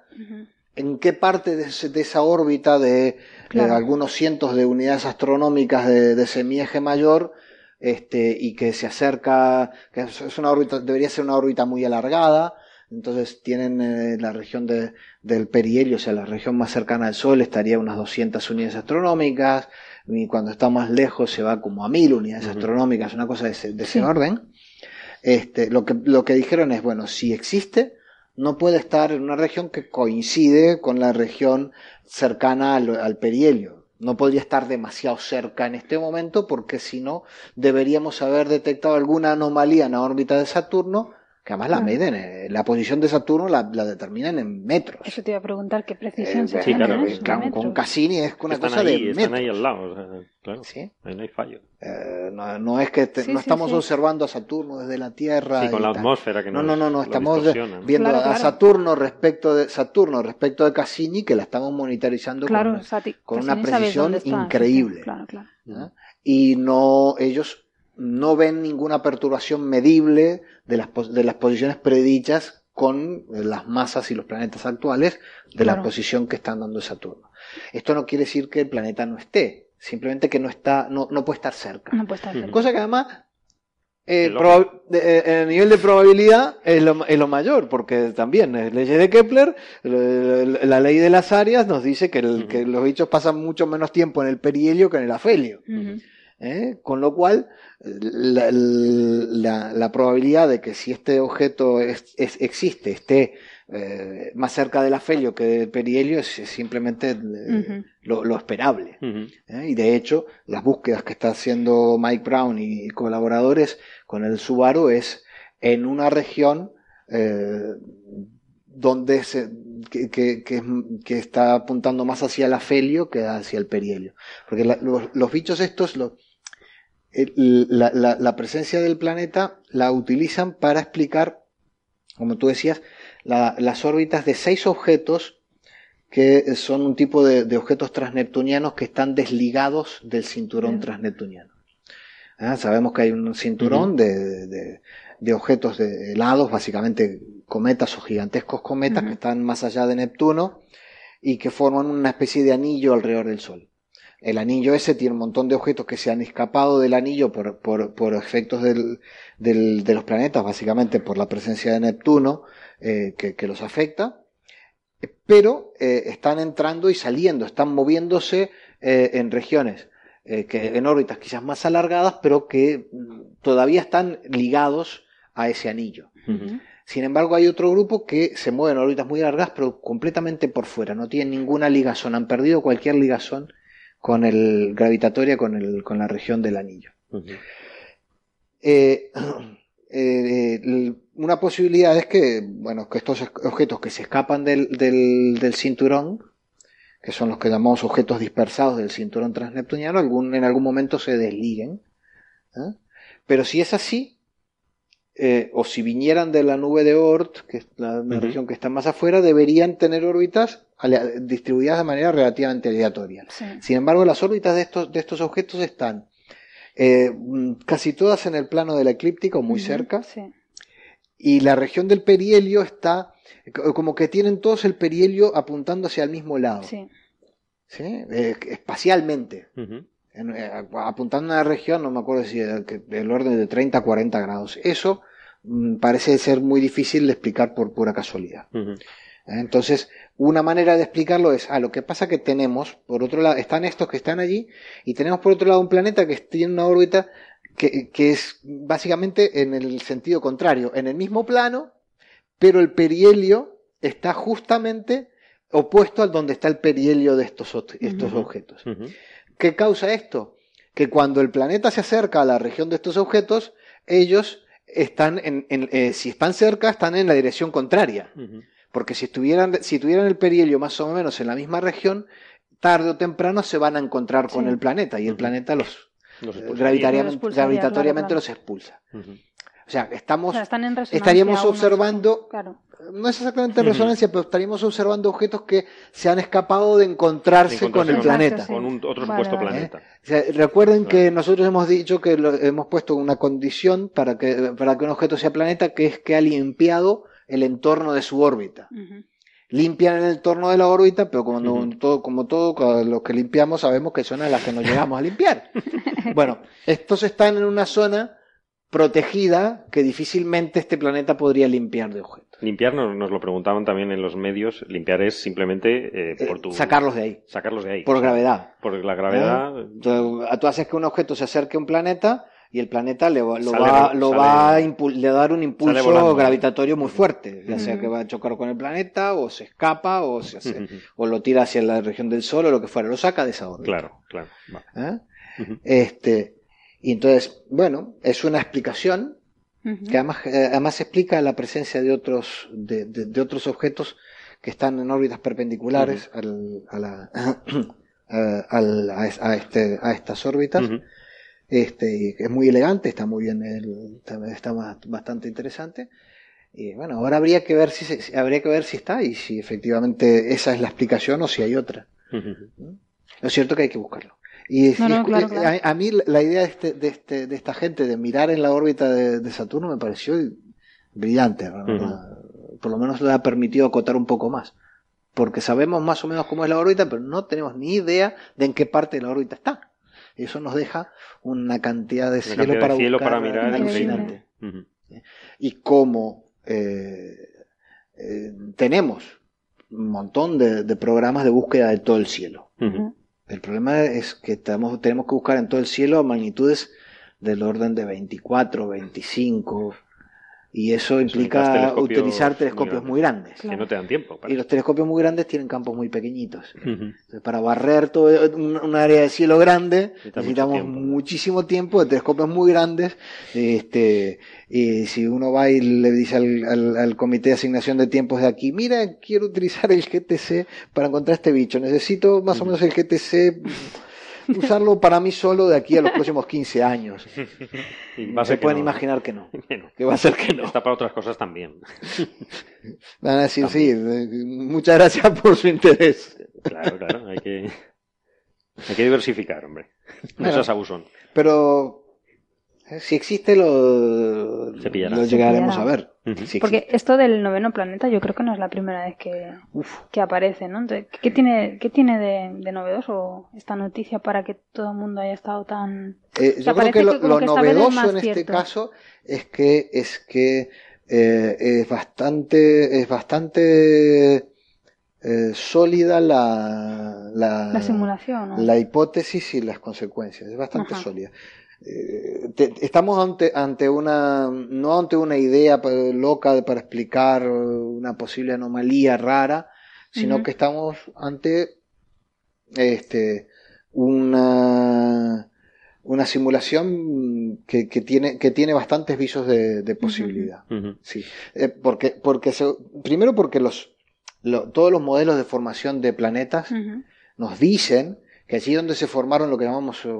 en qué parte de, esa órbita de, algunos cientos de unidades astronómicas de, de semieje mayor este, y que se acerca, que es una órbita, debería ser una órbita muy alargada, entonces tienen eh, la región de, del perihelio, o sea, la región más cercana al Sol estaría unas 200 unidades astronómicas, y cuando está más lejos se va como a 1000 unidades astronómicas, una cosa de ese, orden. Este, lo, que, lo que dijeron es, bueno, si existe, no puede estar en una región que coincide con la región cercana al, perihelio. No podría estar demasiado cerca en este momento porque si no deberíamos haber detectado alguna anomalía en la órbita de Saturno que además la miden, eh, la posición de Saturno la, la, determinan en metros. Eso te iba a preguntar, ¿qué precisión Eh, se sí, tiene claro, eso, claro, con metros? Cassini es una están cosa ahí, de están metros. ahí al lado. o sea, claro, Sí. ahí no hay fallo. Eh, no, no es que te- Sí, no sí, estamos sí. observando a Saturno desde la Tierra. Sí, con la tal. atmósfera que No, nos no, no, no, lo estamos ¿no? viendo Claro, a claro. Saturno respecto de Saturno respecto de Cassini que la estamos monitorizando Claro, con, Sati, con una precisión está, increíble. Claro, claro. ¿no? y no ellos no ven ninguna perturbación medible de las, pos- de las posiciones predichas con eh, las masas y los planetas actuales de la posición que están dando Saturno. Esto no quiere decir que el planeta no esté, simplemente que no está, no, no puede estar cerca. No puede estar cerca. Cosa que además, eh, de- eh, el nivel de probabilidad es lo, es lo mayor, porque también, eh, ley de Kepler, eh, la ley de las áreas nos dice que, el- Ujú. que los bichos pasan mucho menos tiempo en el perihelio que en el afelio. ¿Eh? Con lo cual, la, la- la probabilidad de que si este objeto es- es- existe, esté eh, más cerca del afelio que del perihelio es, es simplemente eh, lo, lo esperable. ¿eh? Y de hecho, las búsquedas que está haciendo Mike Brown y colaboradores con el Subaru es en una región eh, donde se, que, que- que es- que está apuntando más hacia el afelio que hacia el perihelio. Porque la- los, los bichos estos, lo- el- la, la- la presencia del planeta la utilizan para explicar, como tú decías, la- las órbitas de seis objetos que son un tipo de, de objetos transneptunianos que están desligados del cinturón Bien. transneptuniano. Ah, Sabemos que hay un cinturón de, de- de objetos de helados, básicamente cometas o gigantescos cometas que están más allá de Neptuno y que forman una especie de anillo alrededor del Sol. El anillo ese tiene un montón de objetos que se han escapado del anillo por, por- por efectos del- del- de los planetas, básicamente por la presencia de Neptuno, eh, que, que los afecta, pero eh, están entrando y saliendo, están moviéndose eh, en regiones, que, en órbitas quizás más alargadas, pero que mm, todavía están ligados a ese anillo. Sin embargo, hay otro grupo que se mueve en órbitas muy largas, pero completamente por fuera, no tienen ninguna ligazón, han perdido cualquier ligazón con el gravitatoria con, el, con la región del anillo. Eh, eh, una posibilidad es que, bueno, que estos objetos que se escapan del, del, del cinturón, que son los que llamamos objetos dispersados del cinturón transneptuniano, algún, en algún momento se desliguen. ¿eh? Pero si es así, eh, o si vinieran de la nube de Oort, que es la, región que está más afuera, deberían tener órbitas distribuidas de manera relativamente aleatoria. Sí. Sin embargo, las órbitas de estos, de estos objetos están eh, mm, casi todas en el plano de la eclíptica o muy cerca, Sí. y la región del perihelio está co- como que tienen todos el perihelio apuntando hacia el mismo lado, Sí. ¿sí? Eh, espacialmente. En- eh, apuntando a una región, no me acuerdo si era del orden de 30 a 40 grados. Eso mm, parece ser muy difícil de explicar por pura casualidad. Entonces, una manera de explicarlo es, ah, lo que pasa que tenemos, por otro lado, están estos que están allí, y tenemos por otro lado un planeta que tiene una órbita que, que es básicamente en el sentido contrario, en el mismo plano, pero el perihelio está justamente opuesto al donde está el perihelio de estos, estos objetos. ¿Qué causa esto? Que cuando el planeta se acerca a la región de estos objetos, ellos están en, en- eh, si están cerca, están en la dirección contraria. Porque si estuvieran, si tuvieran el perihelio más o menos en la misma región, tarde o temprano se van a encontrar con el planeta y el planeta los Los eh, gravitatoriamente claro, los expulsa. O sea, O estamos, sea, están en resonancia estaríamos observando, Claro. no es exactamente en resonancia, pero estaríamos observando objetos que se han escapado de encontrarse, Encontrarse con el con- planeta. Sí. Con un otro Vale, supuesto vale. planeta. O sea, recuerden que nosotros hemos dicho que lo- hemos puesto una condición para que, para que un objeto sea planeta, que es que ha limpiado el entorno de su órbita. Ujú. Limpian el entorno de la órbita, pero como, no- todo, como todo lo que limpiamos sabemos que son a las que nos llegamos a limpiar. Bueno, estos están en una zona protegida que difícilmente este planeta podría limpiar de objetos. Limpiar, nos, nos lo preguntaban también en los medios, limpiar es simplemente eh, Eh, por tu... sacarlos de ahí, Sacarlos de ahí. por gravedad. Por la gravedad. Tú, tú haces que un objeto se acerque a un planeta y el planeta le va, lo Sale- va, lo sale- va a, le va a dar un impulso gravitatorio muy fuerte, ya sea que va a chocar con el planeta o se escapa o, se hace- o lo tira hacia la región del Sol o lo que fuera, lo saca de esa órbita. Claro, claro. Va. ¿eh? Este, y entonces, bueno, es una explicación que además, eh, además explica la presencia de otros, de, de- de otros objetos que están en órbitas perpendiculares al- a, la, a, al- a es- a este, a estas órbitas. Ujú. Este, y que es muy elegante, está muy bien, el- está, está ba- bastante interesante. Y bueno, ahora habría que ver si se- habría que ver si está y si efectivamente esa es la explicación o si hay otra. Ujú. Lo cierto que hay que buscarlo. Y, No, claro, a- mí la idea de, este, de, este, de esta gente de mirar en la órbita de, de Saturno me pareció brillante. Por lo menos le ha permitido acotar un poco más. Porque sabemos más o menos cómo es la órbita, pero no tenemos ni idea de en qué parte de la órbita está. Y eso nos deja una cantidad de Una cielo, cantidad para, de cielo buscar para mirar alucinante. Y cómo eh, eh, tenemos un montón de, de programas de búsqueda de todo el cielo. El problema es que tenemos, tenemos que buscar en todo el cielo magnitudes del orden de 24, 25, y eso implica telescopios utilizar muy telescopios grandes. muy grandes. Que no te dan tiempo. para Y los telescopios muy grandes tienen campos muy pequeñitos. Entonces, para barrer todo un, un área de cielo grande Necesita necesitamos tiempo. muchísimo tiempo de telescopios muy grandes. Este, y si uno va y le dice al, al- al comité de asignación de tiempos de aquí, mira, quiero utilizar el GTC para encontrar este bicho, necesito más o menos el GTC usarlo para mí solo de aquí a los próximos 15 años. Y va a Se ser pueden no. imaginar que no, Que no. que va a ser que no. Está para otras cosas también. Van a decir, sí, eh, muchas gracias por su interés. Claro, claro. Hay que, hay que diversificar, hombre. No Bueno. seas abusón. Pero eh, si existe lo, llegaremos a ver. Si Porque esto del noveno planeta yo creo que no es la primera vez que, que aparece, ¿no? Entonces, ¿qué tiene, qué tiene de, de novedoso esta noticia para que todo el mundo haya estado tan... eh, yo creo que lo, que que novedoso en este cierto. caso es que es que eh, es bastante es bastante eh, sólida la, la La simulación, ¿no? la hipótesis y las consecuencias. Es bastante Ajá. sólida. Eh, te- estamos ante, ante una, no ante una idea pa- loca de- para explicar una posible anomalía rara, sino que estamos ante este, una, una simulación que, que tiene, que tiene bastantes visos de, de posibilidad. Sí, Eh, porque, porque se- primero porque los, lo- todos los modelos de formación de planetas nos dicen que allí donde se formaron lo que llamamos eh,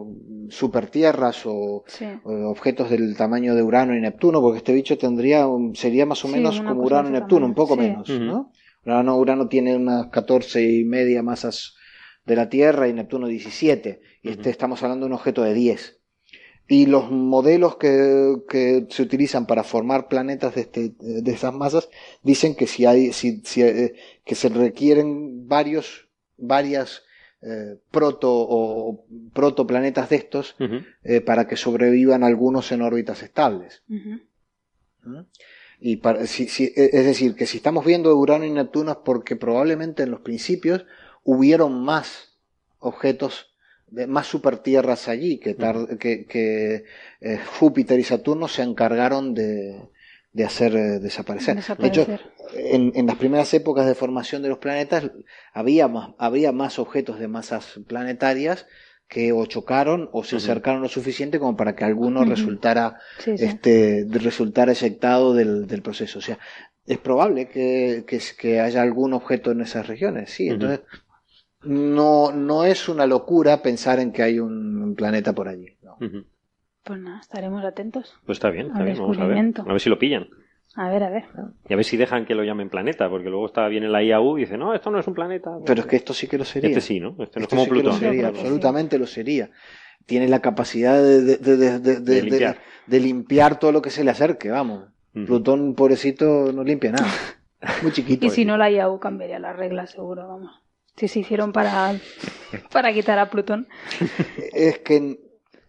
supertierras o, Sí. o objetos del tamaño de Urano y Neptuno, porque este bicho tendría sería más o menos como Urano y Neptuno, un poco Sí. menos. ¿no? Urano, Urano tiene unas 14 y media masas de la Tierra y Neptuno 17, y este estamos hablando de un objeto de 10. Y los modelos que, que se utilizan para formar planetas de, este, de esas masas dicen que si hay, si, si, eh, que se requieren varios, varias eh, proto o protoplanetas de estos eh, para que sobrevivan algunos en órbitas estables. ¿Mm? Y para, si, si- eh, es decir, que si estamos viendo Urano y Neptuno es porque probablemente en los principios hubieron más objetos, de, más supertierras allí, que, tar- que, que, eh, Júpiter y Saturno se encargaron de, de hacer eh, desaparecer. De hecho, en, en las primeras épocas de formación de los planetas había más, había más objetos de masas planetarias que o chocaron o se acercaron lo suficiente como para que alguno resultara Sí, sí. este de resultar eyectado del, del proceso. O sea, es probable que, que, que haya algún objeto en esas regiones, sí. Entonces, no, no es una locura pensar en que hay un, planeta por allí. no. Pues nada, estaremos atentos. Pues está bien, está bien. Vamos a ver. A ver si lo pillan. A ver, a ver. Y a ver si dejan que lo llamen planeta, porque luego está bien en la IAU y dice, no, esto no es un planeta. Pero es que esto sí que lo sería. Este sí, ¿no? Este no es Esto como sí que lo Plutón. sería, sí. absolutamente lo sería. Tiene la capacidad de, de, de, de- de- De de- limpiar. de limpiar todo lo que se le acerque, vamos. Plutón, pobrecito, no limpia nada. Muy chiquito. Y si no, la IAU cambiaría las reglas, seguro, vamos. Si se hicieron para, para quitar a Plutón. Es que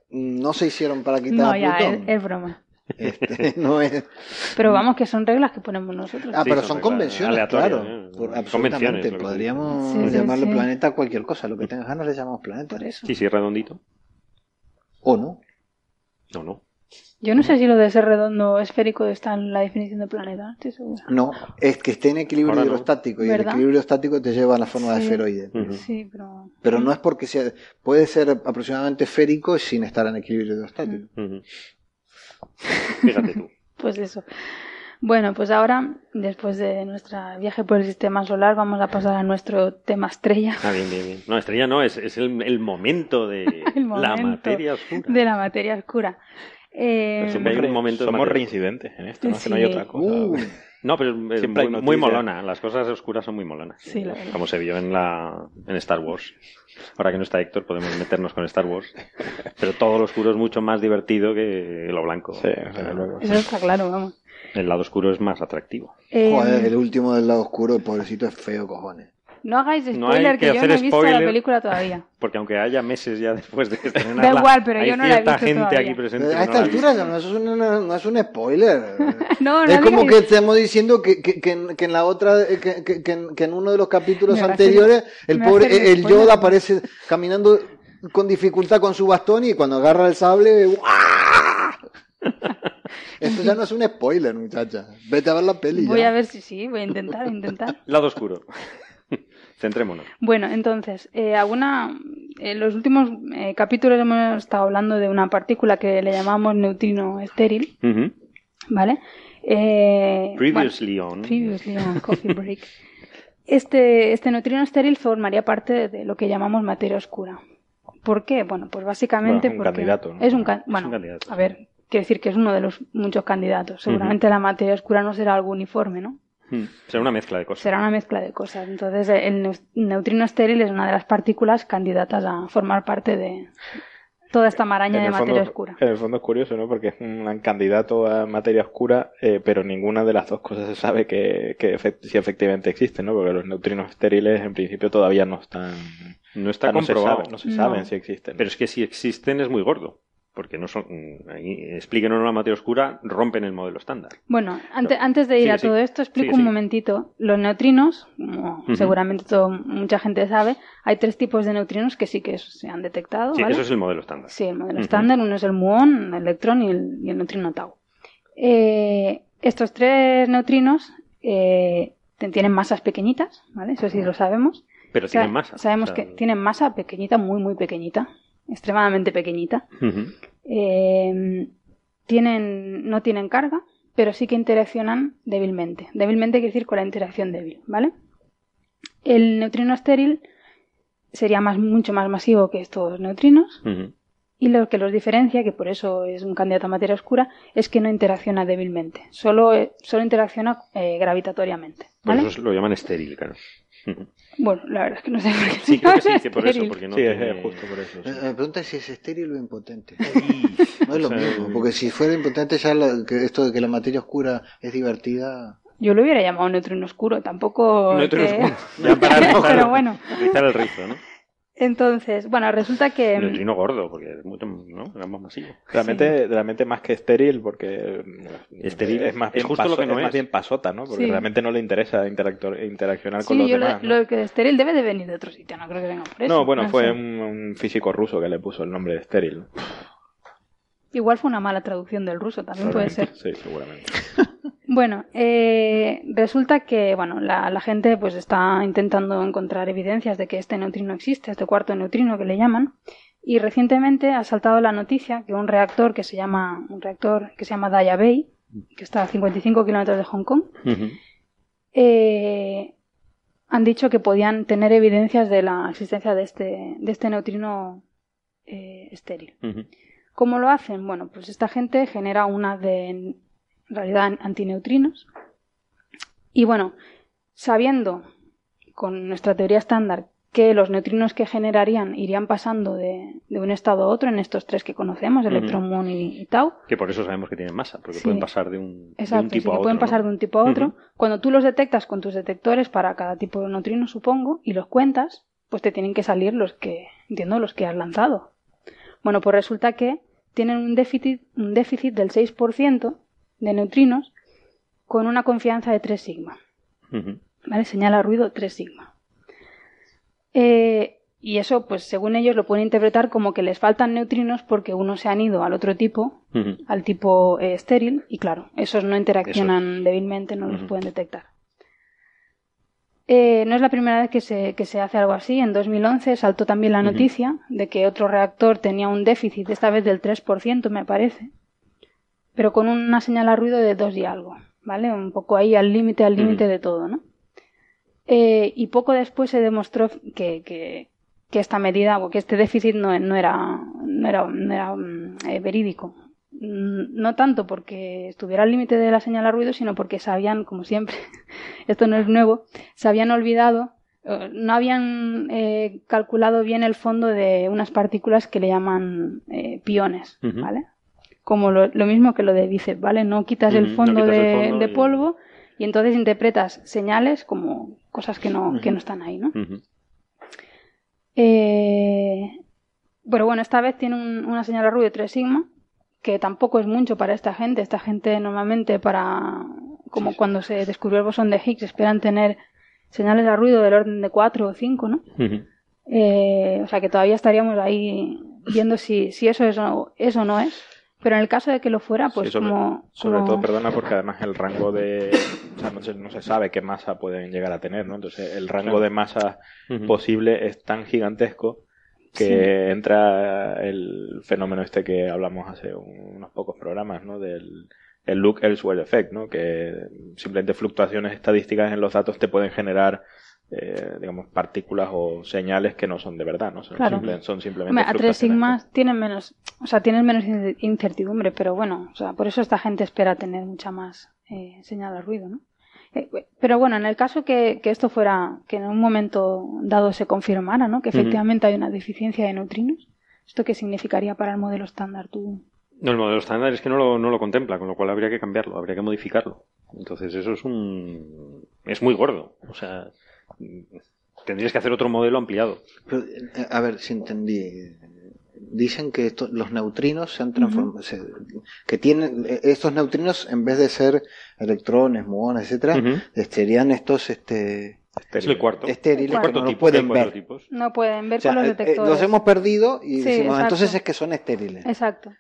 no se hicieron para quitar No, a ya, es, Plutón. es broma. Este, no es... Pero vamos, que son reglas que ponemos nosotros. Ah, Sí, pero son convenciones, claro. ¿eh? Por- Convenciones, absolutamente. Podríamos. Sí, sí, llamarle sí. planeta a cualquier cosa. Lo que tengas ganas le llamamos planeta. Por eso. Sí, sí, redondito. O no. No, no. Yo no sé si lo de ser redondo esférico está en la definición de planeta, no estoy segura. No, es que esté en equilibrio Ahora no. hidrostático y el equilibrio estático te lleva a la forma de esferoide. Sí, pero... Pero no es porque sea, puede ser aproximadamente esférico sin estar en equilibrio hidrostático. Fíjate tú. Pues eso. Bueno, pues ahora, después de nuestro viaje por el sistema solar, vamos a pasar a nuestro tema estrella Ah, bien, bien, bien. No, estrella no, es, es el, el momento de El la materia oscura. de la materia oscura. Eh, Siempre hay un momento de Somos reincidentes en esto, ¿no? Que no hay otra cosa. Uh, No, pero es Siempre muy, molona. Las cosas oscuras son muy molonas. Sí, la. Como se vio en la en Star Wars. Ahora que no está Héctor, podemos meternos con Star Wars. Pero todo lo oscuro es mucho más divertido que lo blanco. Sí, luego. Eso está claro, vamos. El lado oscuro es más atractivo. Eh, joder, el último del lado oscuro, el pobrecito es feo, cojones. No hagáis No hay spoiler, que que, yo hacer no he visto la spoiler. película todavía. Porque aunque haya meses ya después de estrenarla, Da igual, pero hay yo no la he visto gente todavía. aquí presente. A que no esta altura visto. no, es un, no es un spoiler. No, no es como que estamos diciendo que, que, que en, que en la otra, que, que- que en, que en uno de los capítulos anteriores, el pobre, el spoiler. Yoda aparece caminando con dificultad con su bastón y cuando agarra el sable. Esto ya no es un spoiler, muchacha. Vete a ver la peli. Voy ya. a ver si sí, voy a intentar, voy a intentar. Lado oscuro. Centrémonos. Bueno, entonces, eh, alguna, en los últimos eh, capítulos hemos estado hablando de una partícula que le llamamos neutrino estéril. ¿vale? Eh, Previously bueno, on. previously on Coffee Break. Este, este neutrino estéril formaría parte de lo que llamamos materia oscura. ¿Por qué? Bueno, pues básicamente Bueno, es un porque candidato, ¿no? es un can- bueno, un candidato. a ver, quiero decir que es uno de los muchos candidatos. Seguramente la materia oscura no será algo uniforme, ¿no? Mm. Será una mezcla de cosas. Será una mezcla de cosas. Entonces, el neu- neutrino estéril es una de las partículas candidatas a formar parte de toda esta maraña En de materia oscura. en el fondo es curioso, ¿no? Porque es un candidato a materia oscura, eh, pero ninguna de las dos cosas se sabe que, que efect- si efectivamente existen, ¿no? Porque los neutrinos estériles en principio todavía no están... No está no se comprobado. sabe- no se No. saben si existen. Pero es que si existen es muy gordo. Porque no son. mm, ahí, explíquenos una materia oscura, rompen el modelo estándar. Bueno, ante- antes de ir a todo esto, explico un momentito. Los neutrinos, como seguramente todo, mucha gente sabe, hay tres tipos de neutrinos que sí que se han detectado. Sí, ¿vale? eso es el modelo estándar. Sí, el modelo estándar, uno es el muón, el electrón y el, y el neutrino tau. Eh, estos tres neutrinos eh, tienen masas pequeñitas, ¿vale? Eso sí lo sabemos. Pero tienen masa. Sabemos o sea, que tienen masa pequeñita, muy, muy pequeñita, extremadamente pequeñita. Eh, tienen, no tienen carga, pero sí que interaccionan débilmente. Débilmente quiere decir con la interacción débil, ¿vale? El neutrino estéril sería más, mucho más masivo que estos neutrinos y lo que los diferencia, que por eso es un candidato a materia oscura, es que no interacciona débilmente, solo, eh, solo interacciona eh, gravitatoriamente. Por eso lo llaman estéril, claro. Bueno, la verdad es que no sé por qué. Sí, se creo que llama sí, sí, por eso. Porque no sí, es- tiene- es justo por eso. sí. Me pregunta si es estéril o impotente. No es lo O sea, mismo, porque si fuera impotente ya la- que esto de que la materia oscura es divertida. Yo lo hubiera llamado neutrino oscuro, tampoco. Neutrino que- oscuro. Ya para Pero bueno. rizar el rizo, ¿no? Entonces, bueno, resulta que. Neutrino gordo, porque es mucho, ¿no? Era más masivo. Realmente, realmente más que estéril, porque Estéril es más es bien lo que no es más bien pasota, ¿no? Porque Sí. realmente no le interesa interactuar- interaccionar con Sí, los yo lo, demás. ¿no? lo que estéril debe de venir de otro sitio, no creo que venga por eso. No, bueno, fue un, un físico ruso que le puso el nombre de estéril. Igual fue una mala traducción del ruso, también puede ser. Sí, seguramente. Bueno, eh, resulta que bueno, la, la gente pues está intentando encontrar evidencias de que este neutrino existe, este cuarto neutrino que le llaman, y recientemente ha saltado la noticia que un reactor que se llama un reactor que se llama Daya Bay, que está a 55 kilómetros de Hong Kong, eh, han dicho que podían tener evidencias de la existencia de este, de este neutrino eh, estéril. ¿Cómo lo hacen? Bueno, pues esta gente genera una de, en realidad, antineutrinos. Y bueno, sabiendo con nuestra teoría estándar que los neutrinos que generarían irían pasando de, de un estado a otro en estos tres que conocemos, electrón, muón y, y tau, Que por eso sabemos que tienen masa, porque Sí. pueden pasar de un, de tipo a otro. pueden pasar ¿no? de un tipo a otro. Cuando tú los detectas con tus detectores para cada tipo de neutrino, supongo, y los cuentas, pues te tienen que salir los que, entiendo, los que has lanzado. Bueno, pues resulta que tienen un déficit, un déficit del 6% de neutrinos con una confianza de 3 sigma. ¿Vale? Señala ruido 3 sigma. Eh, y eso, pues según ellos, lo pueden interpretar como que les faltan neutrinos porque unos se han ido al otro tipo, al tipo eh, estéril, y claro, esos no interaccionan débilmente, no los pueden detectar. Eh, no es la primera vez que se, que se, hace algo así. En 2011 saltó también la noticia de que otro reactor tenía un déficit, esta vez del 3%, me parece, pero con una señal a ruido de 2 y algo, ¿vale? Un poco ahí al límite, al límite de todo, ¿no? Eh, y poco después se demostró que, que, que, esta medida o que este déficit no, no era, no era, no era mm, eh, verídico. Mm, no tanto porque estuviera al límite de la señal a ruido, sino porque sabían, como siempre, esto no es nuevo, se habían olvidado, eh, no habían eh, calculado bien el fondo de unas partículas que le llaman piones, ¿vale? Como lo, lo, mismo que lo de bíceps, ¿vale? No quitas el fondo, no quitas de, el fondo de, polvo y... y... entonces interpretas señales como cosas que no, que no están ahí, ¿no? Eh, pero bueno, esta vez tiene un, una señal a ruido de 3 sigma, que tampoco es mucho para esta gente. Esta gente normalmente para, como sí, cuando se descubrió el bosón de Higgs, esperan tener señales de ruido del orden de 4 o 5, ¿no? Uh -huh. eh, o sea que todavía estaríamos ahí viendo si, si eso, es o, eso no es. Pero en el caso de que lo fuera, pues sí, sobre, como, sobre como... todo, perdona, porque además el rango de... O sea, no se, no se sabe qué masa pueden llegar a tener, ¿no? Entonces, el rango claro. de masa uh -huh. posible es tan gigantesco que sí. entra el fenómeno este que hablamos hace unos pocos programas, ¿no? Del el look elsewhere effect, ¿no? Que simplemente fluctuaciones estadísticas en los datos te pueden generar eh, digamos, partículas o señales que no son de verdad, ¿no? Son, claro. simple, son simplemente. a tres sigmas tienen menos, o sea, tienen menos incertidumbre, pero bueno, o sea, por eso esta gente espera tener mucha más eh, señal de ruido, ¿no? Eh, pero bueno, en el caso que, que, esto fuera, que en un momento dado se confirmara, ¿no? Que efectivamente uh -huh. hay una deficiencia de neutrinos, ¿esto qué significaría para el modelo estándar? ¿Tú no, el modelo estándar es que no lo, no lo contempla, con lo cual habría que cambiarlo, habría que modificarlo. Entonces eso es un... es muy gordo. O sea, tendrías que hacer otro modelo ampliado. Pero, a ver si entendí. Dicen que esto, los neutrinos se han transformado, uh -huh. que tienen estos neutrinos en vez de ser electrones, muones, etcétera, uh -huh. serían estos este es el cuarto. Estériles el cuarto no tipo, pueden ver. Tipos. No pueden ver o sea, con los eh, detectores. los hemos perdido y sí, decimos, exacto. entonces es que son estériles. Exacto.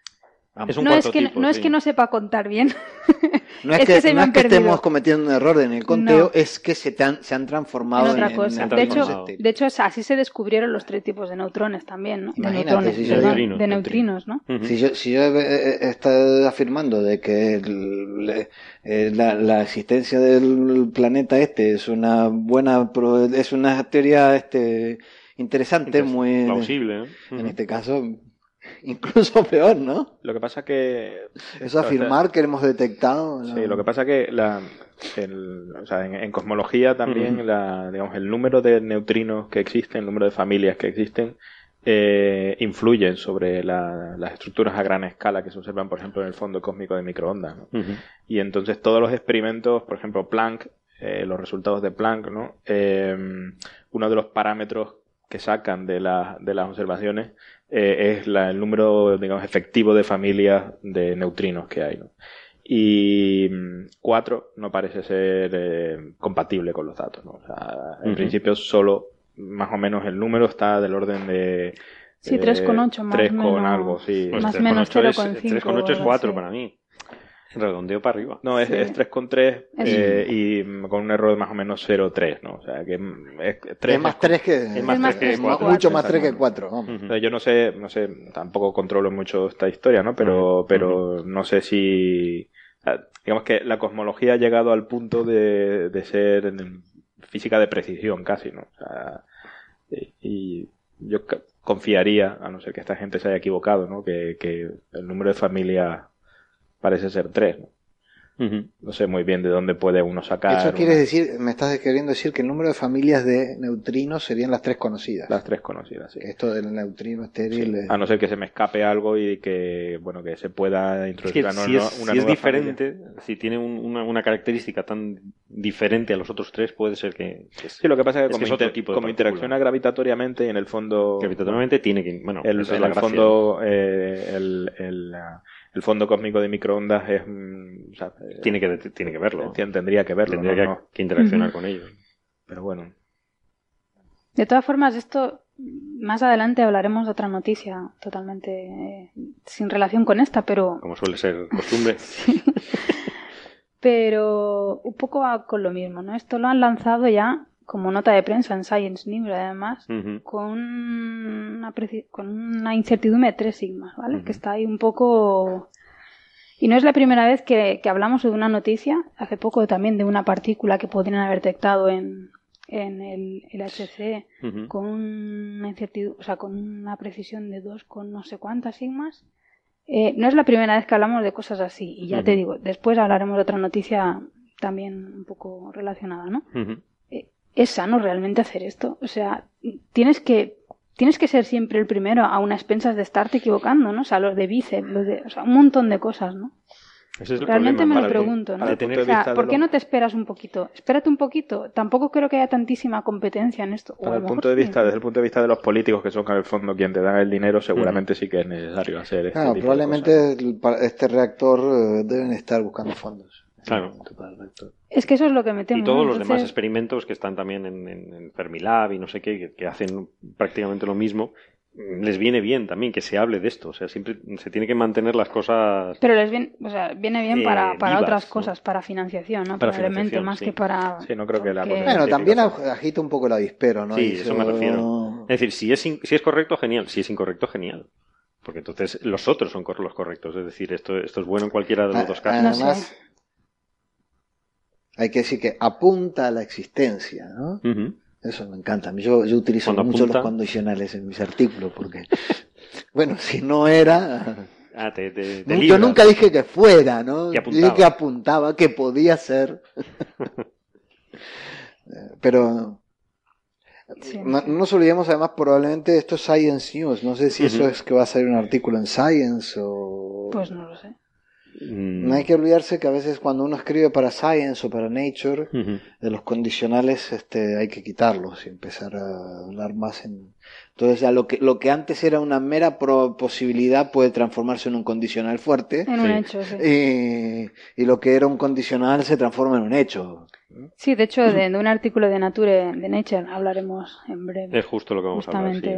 Es no, es que, tipo, no sí. es que no sepa contar bien. No es, es que, que, no es que estemos cometiendo un error en el conteo, no. es que se, han, se han transformado en otra en, cosa. En, de, hecho, de hecho, así se descubrieron los tres tipos de neutrones también, ¿no? De neutrones, si neutrinos, de neutrinos, ¿no? Uh -huh. Si yo, si yo he estado afirmando de que el, la, la, existencia del planeta este es una buena, es una teoría este interesante, Entonces, muy plausible. Uh -huh. en este caso incluso peor, ¿no? Lo que pasa que... Eso afirmar o sea, que hemos detectado... ¿no? Sí, lo que pasa que la, el, o sea, en, en, cosmología también uh -huh. la, digamos, el número de neutrinos que existen, el número de familias que existen, eh, influyen sobre la, las estructuras a gran escala que se observan, por ejemplo, en el fondo cósmico de microondas. ¿no? Uh -huh. Y entonces todos los experimentos, por ejemplo, Planck, eh, los resultados de Planck, ¿no? Eh, uno de los parámetros que sacan de, la, de las observaciones eh, es la, el número, digamos, efectivo de familias de neutrinos que hay, ¿no? Y mm, cuatro no parece ser eh, compatible con los datos, ¿no? O sea, en uh -huh. principio solo, más o menos, el número está del orden de... Sí, 3,8 más 3 menos. con algo, sí. Pues más o menos 0,5. 3,8 es 4 para mí. Redondeo para arriba. No, es, Sí. es 3,3 eh, y con un error de más o menos 0,3, ¿no? O sea, que mm, es 3 Es más 3 que, es más Es más 3 que tres que 4. cuatro. mucho más 3 que 4. vamos. Ujú. O sea, yo no sé, no sé, tampoco controlo mucho esta historia, ¿no? Pero, Ujú. pero no sé si, sea, digamos que la cosmología ha llegado al punto de, de ser en física de precisión casi, ¿no? O sea, y, y yo confiaría, a no ser que esta gente se haya equivocado, ¿no? Que, que el número de familias parece ser tres, ¿no? No sé muy bien de dónde puede uno sacar Eso una- quiere decir, me estás queriendo decir que el número de familias de neutrinos serían las tres conocidas. las tres conocidas, sí. Que esto del neutrino estéril. Sí. es- A no ser que se me escape algo y que, bueno, que se pueda Es introducir que una, si es, una si es familia. diferente, si tiene un- una, una característica tan diferente a los otros tres, puede ser que, que Sí, lo que pasa es que Es como, que es otro inter- tipo de como interacciona gravitatoriamente y en el fondo gravitatoriamente tiene que. Bueno, el, en el fondo eh, el, el, el fondo cósmico de microondas es mm, o sea, eh, Tiene que, tiene que verlo. tien- tendría que verlo Tendría ¿no? que, No, que interaccionar con ellos. pero bueno De todas formas, esto más adelante hablaremos de otra noticia totalmente eh, sin relación con esta, pero... Como suele ser costumbre. Pero un poco con lo mismo, ¿no? Esto lo han lanzado ya como nota de prensa en Science News, además, con, una con una incertidumbre de tres sigmas, ¿vale? Que está ahí un poco... Y no es la primera vez que, hablamos de una noticia, hace poco también de una partícula que podrían haber detectado en, en el, el HC con una incertidumbre, o sea, con una precisión de dos con no sé cuántas sigmas. Eh, no es la primera vez que hablamos de cosas así, y ya te digo, después hablaremos de otra noticia también un poco relacionada, ¿no? Es sano realmente hacer esto. O sea, tienes que tienes que ser siempre el primero a unas expensas de estarte equivocando, ¿no? O sea, los de bíceps, los de, o sea, un montón de cosas, ¿no? Realmente me lo pregunto, ¿no? O sea, ¿por qué no te esperas un poquito? Espérate un poquito. Tampoco creo que haya tantísima competencia en esto. Para el punto de vista, desde el punto de vista de los políticos que son en el fondo quien te dan el dinero, seguramente sí que es necesario hacer esto. probablemente este reactor eh, deben estar buscando fondos. Claro. Es que eso es lo que me temo. Y todos los demás experimentos que están también en, en, Fermilab y no sé qué, que, hacen prácticamente lo mismo, les viene bien también que se hable de esto. O sea, siempre se tiene que mantener las cosas. Pero les viene, o sea, viene bien para, eh, para otras cosas, para financiación, ¿no? Para Probablemente más que para. Sí, no creo que la. Bueno, también agita un poco el avispero, ¿no? Sí, eso... me refiero. Es decir, si es, si es correcto, genial. Si es incorrecto, genial. Porque entonces los otros son los correctos. Es decir, esto, esto es bueno en cualquiera de los dos casos. Además, hay que decir que apunta a la existencia, ¿no? Eso me encanta. Yo, yo utilizo mucho los condicionales en mis artículos porque, bueno, si no era... Ah, te, yo nunca dije que fuera, ¿no? Que dije que apuntaba, que podía ser. Pero no, nos olvidemos además probablemente esto es Science News. No sé si eso es que va a salir un artículo en Science o... Pues no lo sé. No hay que olvidarse que a veces cuando uno escribe para Science o para Nature, de los condicionales este, hay que quitarlos y empezar a hablar más en... Entonces, ya lo, que, lo que antes era una mera posibilidad puede transformarse en un condicional fuerte. En un hecho, sí. Y, lo que era un condicional se transforma en un hecho. Sí, de hecho, de, un artículo de Nature, de Nature, hablaremos en breve. Es justo lo que vamos a hablar. Sí,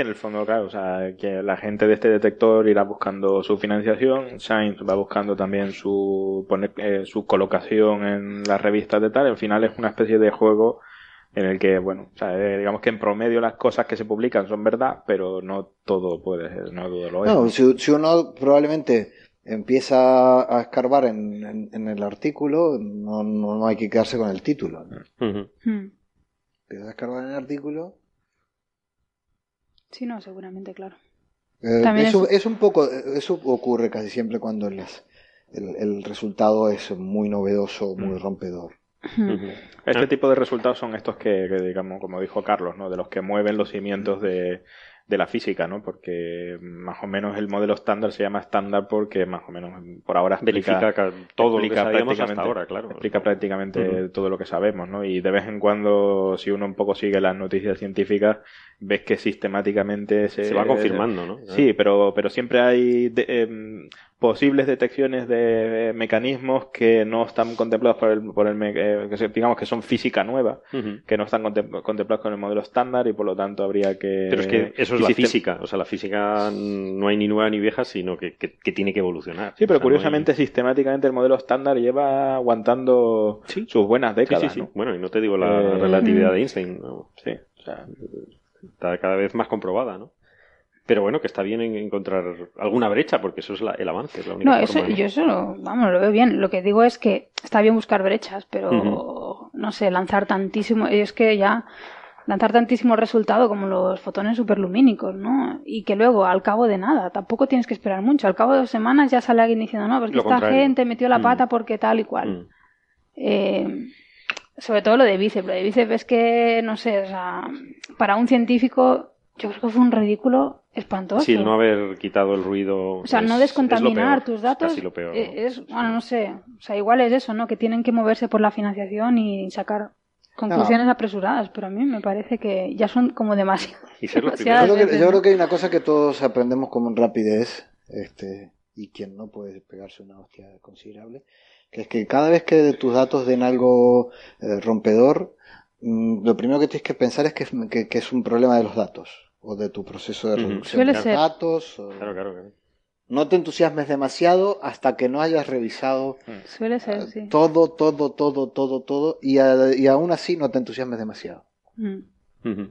en el fondo, claro, o sea, que la gente de este detector irá buscando su financiación, Science va buscando también su, poner, eh, su colocación en las revistas de tal, al final es una especie de juego en el que, bueno, o sea, eh, digamos que en promedio las cosas que se publican son verdad, pero no todo puede ser, no todo lo es. No, si, uno probablemente empieza a escarbar en, el artículo, no, no, hay que quedarse con el título. ¿no? Hmm. Empieza a escarbar en el artículo Sí, no, seguramente, claro. Eh, eso, es... un poco, eso ocurre casi siempre cuando el, resultado es muy novedoso, muy mm. rompedor. Este tipo de resultados son estos que, digamos, como dijo Carlos, ¿no? De los que mueven los cimientos de, de la física, ¿no? Porque más o menos el modelo estándar se llama estándar porque más o menos por ahora explica todo lo que sabíamos hasta ahora, claro. Explica prácticamente todo lo que sabemos, ¿no? Y de vez en cuando, si uno un poco sigue las noticias científicas, ves que sistemáticamente se, se va confirmando, ¿no? Sí, pero, pero siempre hay em, posibles detecciones de mecanismos que no están contemplados por el, por el eh, digamos que son física nueva, que no están contemplados con el modelo estándar y por lo tanto habría que... Pero es que eso es la física, o sea, la física no hay ni nueva ni vieja, sino que, que, tiene que evolucionar. Sí, pero curiosamente, sistemáticamente el modelo estándar lleva aguantando sus buenas décadas. ¿no? Bueno, y no te digo la eh, relatividad de Einstein, sí, o sea, está cada vez más comprobada, ¿no? Pero bueno, que está bien encontrar alguna brecha, porque eso es el avance. la única no, eso, yo eso lo, vamos, lo veo bien. Lo que digo es que está bien buscar brechas, pero no sé, lanzar tantísimo. Es que ya lanzar tantísimo resultado como los fotones superlumínicos, ¿no? Y que luego, al cabo de nada, tampoco tienes que esperar mucho. Al cabo de dos semanas ya sale alguien diciendo, no, porque esta gente metió la pata porque tal y cual. Eh, sobre todo lo de bíceps. Lo de bíceps es que, no sé, o sea, para un científico yo creo que fue un ridículo espantoso. Sí, el no haber quitado el ruido. O sea, no descontaminar tus datos. Es, casi lo peor, es, bueno, no sé. O sea, igual es eso, ¿no? Que tienen que moverse por la financiación y sacar conclusiones apresuradas, pero a mí me parece que ya son como demasiado. yo, creo que, hay una cosa que todos aprendemos como en rapidez, este, y quien no puede pegarse una hostia considerable, que es que cada vez que tus datos den algo eh, rompedor, mm, lo primero que tienes que pensar es que, es- que- que es un problema de los datos o de tu proceso de reducción de datos. o- Claro, claro, claro. No te entusiasmes demasiado hasta que no hayas revisado Suele ser, sí. todo, todo, todo, todo, todo, y, a- y aún así no te entusiasmes demasiado. Mm.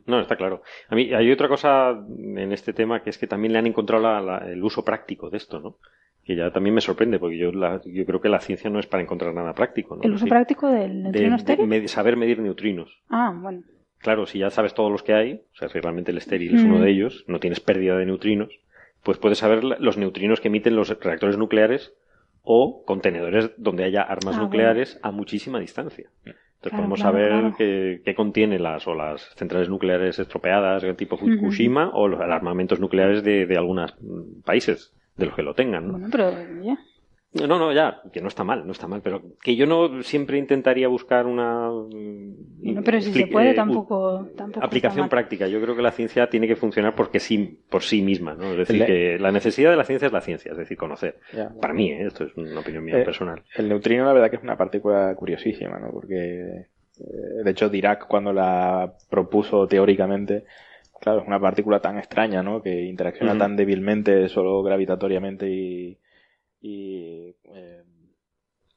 No, está claro. A mí hay otra cosa en este tema que es que también le han encontrado la- la- el uso práctico de esto, ¿no? Que ya también me sorprende porque yo, la- yo creo que la ciencia no es para encontrar nada práctico, ¿no? ¿El uso Sí. práctico del de, neutrino de saber medir neutrinos. Ah, bueno. Claro, si ya sabes todos los que hay, o sea, si realmente el estéril es uno Mm. de ellos, no tienes pérdida de neutrinos, pues puedes saber los neutrinos que emiten los reactores nucleares o contenedores donde haya armas Ah, nucleares a muchísima distancia. Entonces Claro, podemos claro, saber claro. qué, qué contiene las o las centrales nucleares estropeadas del tipo Fukushima o los armamentos nucleares de, de algunos países, de los que lo tengan. ¿no? Bueno, pero ya. No, no, ya, que no está mal, no está mal, pero que yo no siempre intentaría buscar una... mm, Bueno, pero si se puede, eh, tampoco, tampoco aplicación está mal. práctica. Yo creo que la ciencia tiene que funcionar porque sí, por sí misma, ¿no? Es decir, Le- que la necesidad de la ciencia es la ciencia, es decir, conocer. Ya. Para mí, ¿eh? esto es una opinión mía Eh, personal. El neutrino, la verdad, que es una partícula curiosísima, ¿no? Porque, eh, de hecho, Dirac, cuando la propuso teóricamente, claro, es una partícula tan extraña, ¿no? Que interacciona tan débilmente, solo gravitatoriamente y. y eh,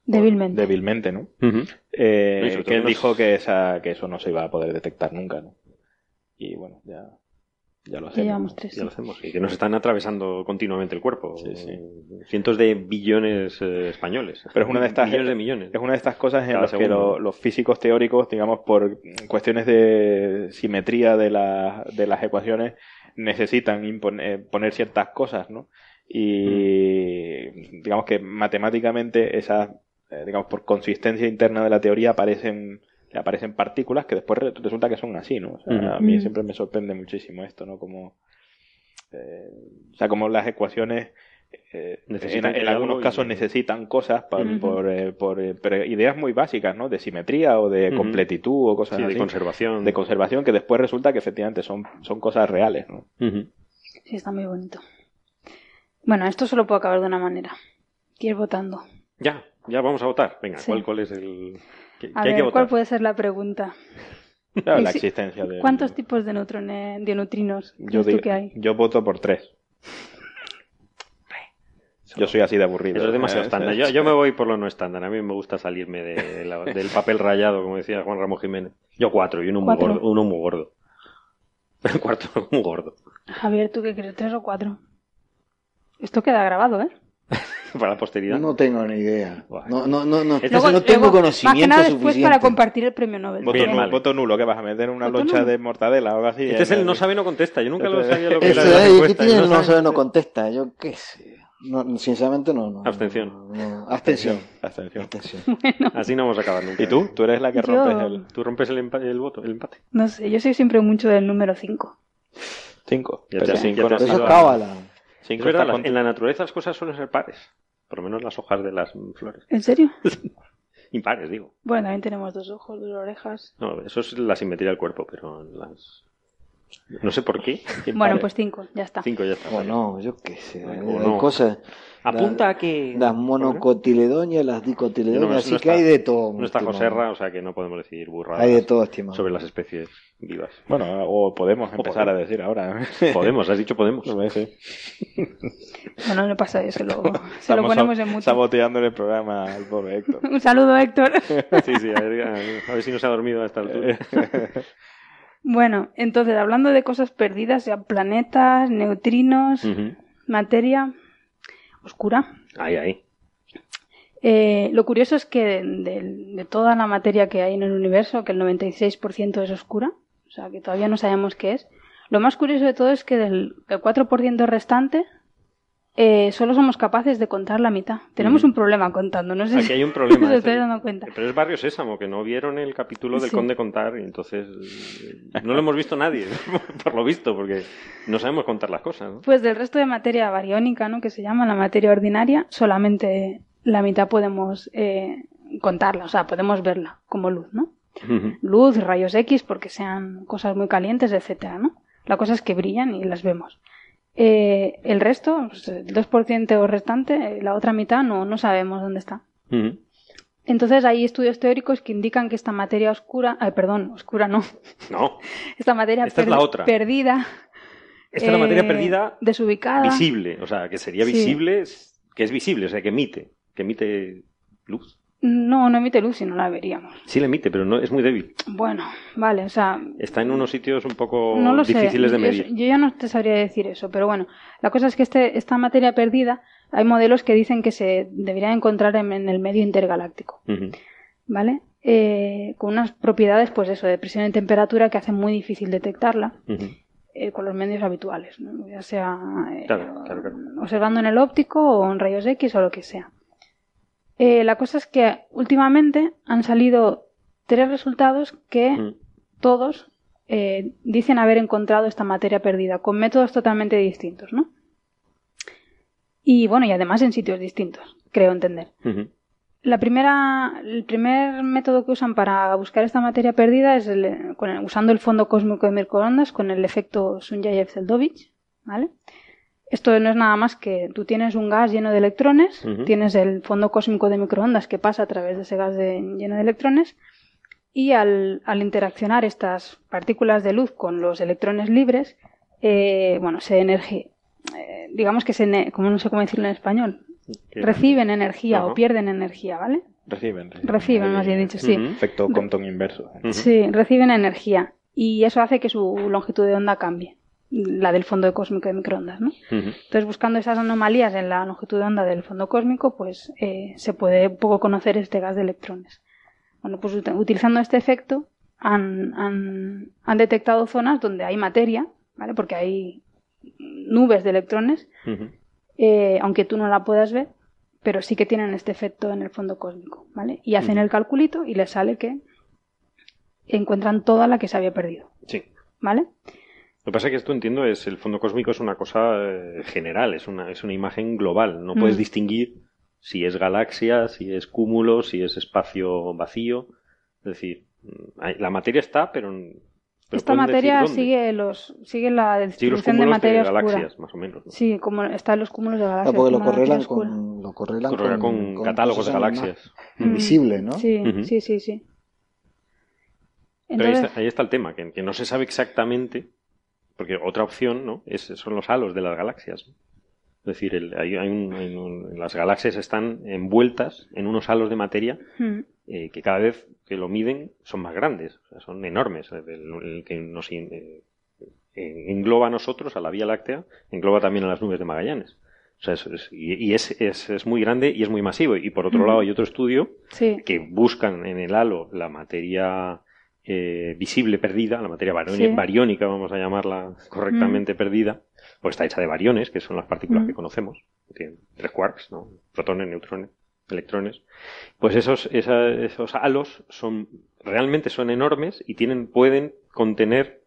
Débilmente. débilmente, ¿no? Eh, sobre que él los- dijo que, esa, que eso no se iba a poder detectar nunca, ¿no? Y bueno, ya, ya lo Ya hacemos. llevamos tres. Ya sí. lo hacemos. Y que nos están atravesando continuamente el cuerpo. Sí, sí. Cientos de billones eh, españoles. Pero es una de estas- Millones de millones. Es una de estas cosas en Cada las que lo- los físicos teóricos, digamos, por cuestiones de simetría de, la- de las ecuaciones, necesitan poner ciertas cosas, ¿no? Y digamos que matemáticamente esas, eh, digamos, por consistencia interna de la teoría aparecen aparecen partículas que después re- resulta que son así, ¿no? O sea. A mí Mm. siempre me sorprende muchísimo esto, ¿no? Como, eh, o sea, como las ecuaciones eh, en, algunos y- casos necesitan cosas pa- por, eh, por, eh, pero ideas muy básicas, ¿no? De simetría o de completitud o cosas Sí, de así. conservación. de conservación que después resulta que efectivamente son, son cosas reales, ¿no? Sí, está muy bonito. Bueno, esto solo puede acabar de una manera. Que ir votando. Ya, ya vamos a votar. Venga, Sí. ¿cuál, cuál es el. ¿Qué, A qué hay ver, que ¿cuál votar? puede ser la pregunta? Claro, la si- existencia de... ¿Cuántos tipos de, de neutrinos yo, crees tú digo- que hay? yo voto por tres. Yo soy así de aburrido. Eso es demasiado Eh, estándar. Yo, yo me voy por lo no estándar. A mí me gusta salirme de la- del papel rayado, como decía Juan Ramón Jiménez. Yo cuatro y uno muy gordo. Uno muy gordo. El cuarto muy gordo. Javier, ¿tú qué crees? ¿Tres o cuatro? Esto queda grabado, ¿eh? Para la posteridad. No tengo ni idea. No, no, no, no, Este no tengo luego, conocimiento Más que nada después suficiente. para compartir el premio Nobel. Voto, Bien, nulo, vale. voto nulo, ¿qué vas a meter una Voto loncha nulo. de mortadela o algo así? Este es el no sabe, no contesta. Yo nunca lo Este- sabía lo que Eso era la es, ¿qué tiene el no sabe, no contesta. Yo qué sé. No, sinceramente no, no. Abstención. no, no. Abstención. Abstención. Abstención. Así no vamos a acabar nunca. ¿Y tú? Tú eres la que Yo- rompes el Tú rompes el, empa- el voto, el empate. No sé, yo soy siempre mucho del número 5. 5. Ya Pero te- 5 ya te no es a- Es verdad, en la naturaleza las cosas suelen ser pares. Por lo menos las hojas de las flores. ¿En serio? Impares, digo. Bueno, también tenemos dos ojos, dos orejas. No, eso es la simetría del cuerpo, pero las... No sé por qué. Bueno, pues cinco, ya está. Cinco ya está. O vale. no, yo qué sé. O Hay no. cosas. Apunta a que... Las monocotiledonias, las dicotiledonias, No, así no que está- hay de todo. No está estimado. Joserra, o sea que no podemos decir burradas Hay de todo, estimado. sobre las especies vivas. Bueno, o podemos empezar podemos. a decir ahora. Podemos, has dicho podemos. No sé. Bueno, no pasa eso, se lo, se lo ponemos en mucho. saboteándole el programa al pobre Héctor. Un saludo, Héctor. Sí, sí, a ver, a ver si no se ha dormido a esta altura. Bueno, entonces, hablando de cosas perdidas, ya planetas, neutrinos, Ujú. materia oscura. Ahí, ahí. Eh, lo curioso es que de, de- de toda la materia que hay en el universo, que el 96% es oscura, o sea que todavía no sabemos qué es, lo más curioso de todo es que del, del 4% restante eh, solo somos capaces de contar la mitad. Tenemos un problema contando, no sé Aquí si hay un problema. se es estáis el- dando cuenta. Pero es Barrio Sésamo, que no vieron el capítulo del Sí. Conde Contar y entonces eh, no lo hemos visto nadie, por lo visto, porque no sabemos contar las cosas. ¿no? Pues del resto de materia bariónica, ¿no? que se llama la materia ordinaria, solamente la mitad podemos eh, contarla, o sea, podemos verla como luz, ¿no? Luz, rayos X, porque sean cosas muy calientes, etcétera, ¿no? La cosa es que brillan y las vemos. Eh, el resto, pues, el 2% restante, eh, la otra mitad no, no sabemos dónde está. Ujú. Entonces hay estudios teóricos que indican que esta materia oscura, ay, perdón, oscura no, No, esta materia Esta es la otra. perdida, esta es la materia eh, perdida desubicada, visible, o sea, que sería Sí. visible, que es visible, o sea, que emite, que emite luz. No, no emite luz si no la veríamos. Sí le emite, pero no es muy débil. Bueno, vale, o sea, Está en unos sitios un poco no lo sé, difíciles de yo- medir. Yo, ya no te sabría decir eso, pero bueno, la cosa es que este, esta materia perdida, hay modelos que dicen que se debería encontrar en, en el medio intergaláctico. ¿vale? Eh, con unas propiedades, pues eso, de presión y temperatura que hacen muy difícil detectarla. Eh, con los medios habituales, ¿no? ya sea eh, Claro, claro, claro. observando en el óptico o en rayos X o lo que sea. Eh, la cosa es que últimamente han salido tres resultados que Mm. todos eh, dicen haber encontrado esta materia perdida con métodos totalmente distintos, ¿no? Y bueno, y además en sitios distintos, creo entender. La primera, el primer método que usan para buscar esta materia perdida es el- con el- usando el fondo cósmico de microondas con el efecto Sunyaev-Zeldovich, ¿vale? Esto no es nada más que tú tienes un gas lleno de electrones, tienes el fondo cósmico de microondas que pasa a través de ese gas de- lleno de electrones y al, al interaccionar estas partículas de luz con los electrones libres, eh, bueno, se energía, digamos que se, como no sé cómo decirlo en español, reciben energía o pierden energía, ¿vale? Reciben, reciben. Reciben, más bien dicho, sí. Ujú. Efecto Compton inverso. Sí, reciben energía y eso hace que su longitud de onda cambie, la del fondo cósmico de microondas, ¿no? Entonces, buscando esas anomalías en la longitud de onda del fondo cósmico, pues eh, se puede un poco conocer este gas de electrones. Bueno, pues ut- utilizando este efecto han, han, han detectado zonas donde hay materia, ¿vale? Porque hay nubes de electrones, eh, aunque tú no la puedas ver, pero sí que tienen este efecto en el fondo cósmico, ¿vale? Y hacen el calculito y les sale que encuentran toda la que se había perdido, Sí. ¿vale? Lo que pasa es que esto entiendo es el fondo cósmico es una cosa eh, general, es una, es una imagen global. No puedes Mm. distinguir si es galaxia, si es cúmulo, si es espacio vacío. Es decir, mm, hay- la materia está, pero, pero Esta materia dónde. sigue los sigue la Sí, los distribución de de, materia oscura. galaxias, más o menos. ¿no? Sí, como está en los cúmulos de Ah, galaxias. porque lo como la correlan oscura. con, lo correlan Correrá con, catálogos de cosas además galaxias. Invisible, ¿no? Sí, sí, sí, sí. Pero ahí está, ahí está el tema, que, que no se sabe exactamente, porque otra opción ¿no? es, son los halos de las galaxias. ¿no? Es decir, el- hay, hay un- hay un- las galaxias están envueltas en unos halos de materia mm, eh, que cada vez que lo miden son más grandes, o sea, son enormes. El, el que nos eh, engloba a nosotros, a la Vía Láctea, engloba también a las nubes de Magallanes. O sea, es- es- y y es, es, es muy grande y es muy masivo. Y por otro lado hay otro estudio sí, que buscan en el halo la materia eh, visible perdida, la materia Sí. bariónica, vamos a llamarla correctamente perdida, pues está hecha de bariones, que son las partículas Mm. que conocemos, que tienen tres quarks, ¿no? protones, neutrones, electrones. Pues esos, esa- esos halos son realmente son enormes y tienen pueden contener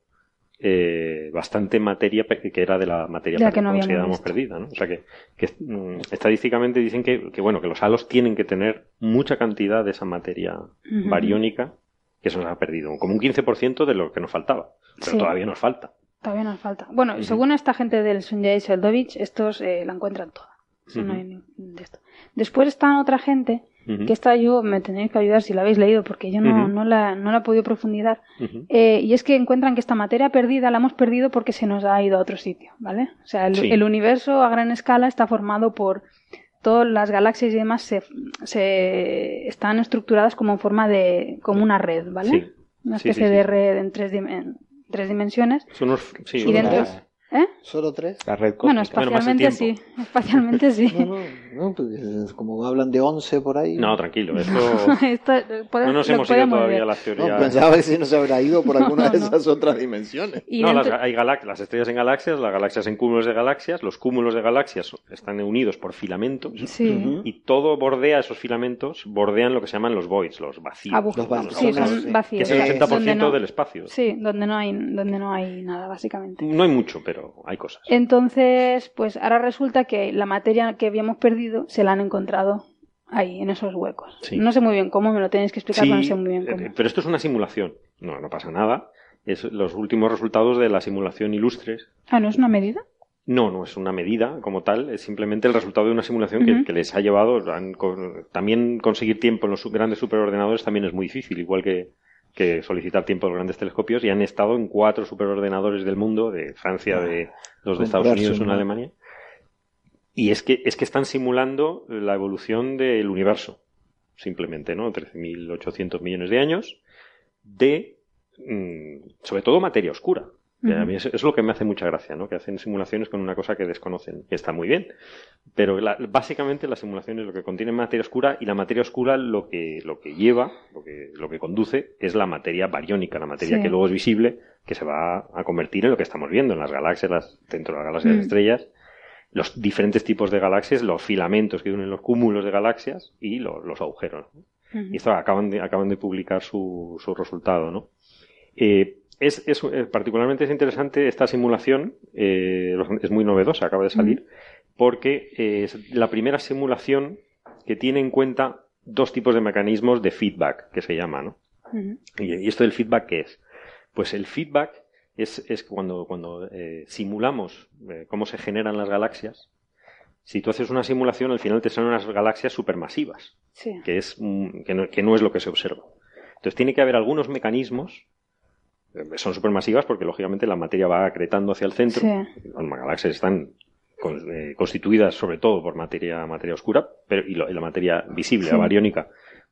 eh, bastante materia que era de la materia la que no consideramos perdida, ¿no? O sea que, que, mm, estadísticamente dicen que, que, bueno que los halos tienen que tener mucha cantidad de esa materia Ujú. bariónica que se nos ha perdido, como un 15% de lo que nos faltaba, pero Sí. todavía nos falta. todavía nos falta. Bueno, según esta gente del Sunjay Seldovich, estos eh, la encuentran toda. Eso no Ujú. hay ni- de esto. Después está otra gente, que esta yo me tenéis que ayudar si la habéis leído, porque yo no, no, la, no la he podido profundizar. Eh, y es que encuentran que esta materia perdida la hemos perdido porque se nos ha ido a otro sitio, ¿vale? O sea, el, Sí. el universo a gran escala está formado por todas las galaxias y demás se, se están estructuradas como en forma de como una red, ¿vale? Sí. Una especie sí, sí, de red en tres, dim- en tres dimensiones. Son unos, sí, Y dentro- ¿Eh? ¿Solo tres? La red Bueno, cósmica. Espacialmente sí. Espacialmente sí. No, no, no, pues es como hablan de 11 por ahí. No, tranquilo, esto Esto, puede- no nos hemos ido todavía a las No, teorías. pensaba que si no se habrá ido por alguna No, de no. esas otras dimensiones. Y no, dentro- las, hay galax- las estrellas en galaxias, las galaxias en cúmulos de galaxias, los cúmulos de galaxias están unidos por filamentos Sí. Y todo bordea esos filamentos, bordean lo que se llaman los voids, los vacíos. Agujeros. Los vacíos, Sí, son sí. que vacíos. es el Eh, 80% donde no- del espacio. Sí, donde no hay, donde no hay nada, básicamente. No hay mucho, pero hay cosas. Entonces, pues ahora resulta que la materia que habíamos perdido se la han encontrado ahí, en esos huecos. Sí. No sé muy bien cómo, me lo tenéis que explicar, Sí, pero no sé muy bien eh, cómo. pero esto es una simulación. No, no pasa nada. Es los últimos resultados de la simulación ilustres. Ah, ¿no es una medida? No, no es una medida como tal, es simplemente el resultado de una simulación que, que les ha llevado. también conseguir tiempo en los grandes superordenadores también es muy difícil, igual que, que solicitar tiempo en los grandes telescopios, y han estado en cuatro superordenadores del mundo, de Francia, de los de Estados Unidos, una Alemania. Y es que, es que están simulando la evolución del universo, simplemente, ¿no? 13.800 millones de años de, mm, sobre todo, materia oscura. A mí es lo que me hace mucha gracia, ¿no? Que hacen simulaciones con una cosa que desconocen, que está muy bien. Pero básicamente la simulación es lo que contiene materia oscura y la materia oscura lo que, lo que lleva, lo que, lo que conduce es la materia bariónica, la materia que luego es visible, que se va a convertir en lo que estamos viendo, en las galaxias, las, dentro de las galaxias mm. estrellas, los diferentes tipos de galaxias, los filamentos que unen los cúmulos de galaxias y los agujeros. Y esto acaban de, acaban de publicar su, su resultado, ¿no? Eh, es, es, eh, particularmente es interesante esta simulación, eh, es muy novedosa, acaba de salir, porque es la primera simulación que tiene en cuenta dos tipos de mecanismos de feedback, que se llama, ¿no? y, esto del feedback, ¿qué es? Pues el feedback es, es cuando, cuando eh, simulamos cómo se generan las galaxias. Si tú haces una simulación, al final te salen unas galaxias supermasivas, que, es, que, no, que no es lo que se observa. Entonces tiene que haber algunos mecanismos son supermasivas porque lógicamente la materia va acretando hacia el centro. Las galaxias están eh, constituidas sobre todo por materia, materia oscura, pero y, la materia visible, bariónica,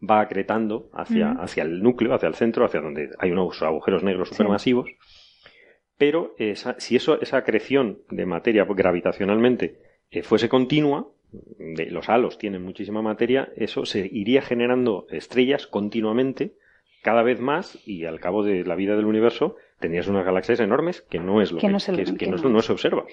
va acretando hacia, hacia el núcleo, hacia el centro, hacia donde hay unos agujeros negros supermasivos. Pero si eso, esa acreción de materia gravitacionalmente eh, fuese continua, de, los halos tienen muchísima materia, eso se iría generando estrellas continuamente cada vez más y al cabo de la vida del universo tendrías unas galaxias enormes que no es lo que, no, se, observa.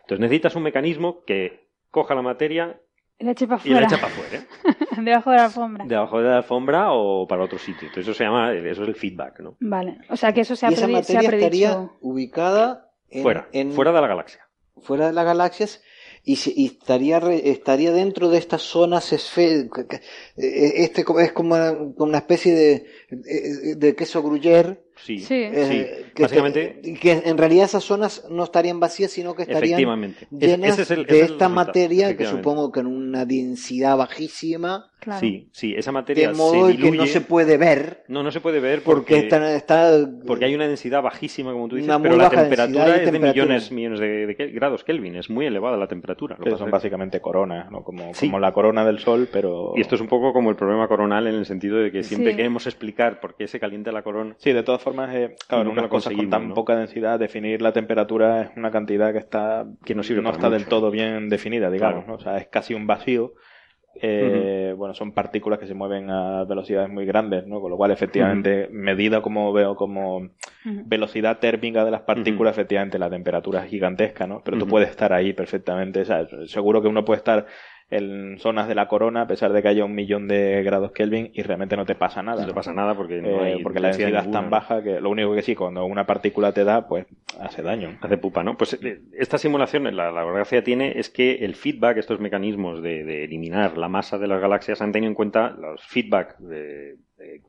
Entonces necesitas un mecanismo que coja la materia y la eche para afuera. Debajo de la alfombra. Debajo de la alfombra o para otro sitio. Entonces eso se llama, eso es el feedback, ¿no? Vale. O sea que eso se ha, y esa materia estaría ubicada fuera, fuera de la galaxia. Fuera de las galaxias y, y estaría, estaría dentro de estas zonas esféricas. E, este es como una, especie de, de queso gruyere. Sí, sí. Eh, que, Básicamente. Que, en realidad esas zonas no estarían vacías, sino que estarían llenas de esta materia que supongo que en una densidad bajísima Sí, sí, esa materia de modo que no se puede ver. No, no se puede ver porque, está, porque hay una densidad bajísima, como tú dices, pero la temperatura es de millones, millones de, grados Kelvin, es muy elevada la temperatura. Lo son básicamente coronas, ¿no? Como, como la corona del Sol, pero... Y esto es un poco como el problema coronal en el sentido de que siempre queremos explicar por qué se calienta la corona. Sí, de todas formas, eh, claro, en unas cosas con tan poca densidad, definir la temperatura es una cantidad que está que no, sirve no está del todo bien definida, digamos, ¿no? O sea, es casi un vacío eh, bueno, son partículas que se mueven a velocidades muy grandes, ¿no? Con lo cual, efectivamente, medida como veo como velocidad térmica de las partículas, efectivamente, la temperatura es gigantesca, ¿no? Pero tú puedes estar ahí perfectamente, seguro que uno puede estar en zonas de la corona a pesar de que haya un millón de grados Kelvin y realmente no te pasa nada. No te pasa nada porque no eh, porque la densidad es tan baja que lo único que sí, cuando una partícula te da, pues hace daño. Hace pupa, ¿no? Pues eh, esta simulación, la, la gracia tiene es que el feedback, estos mecanismos de, eliminar la masa de las galaxias han tenido en cuenta los feedback de,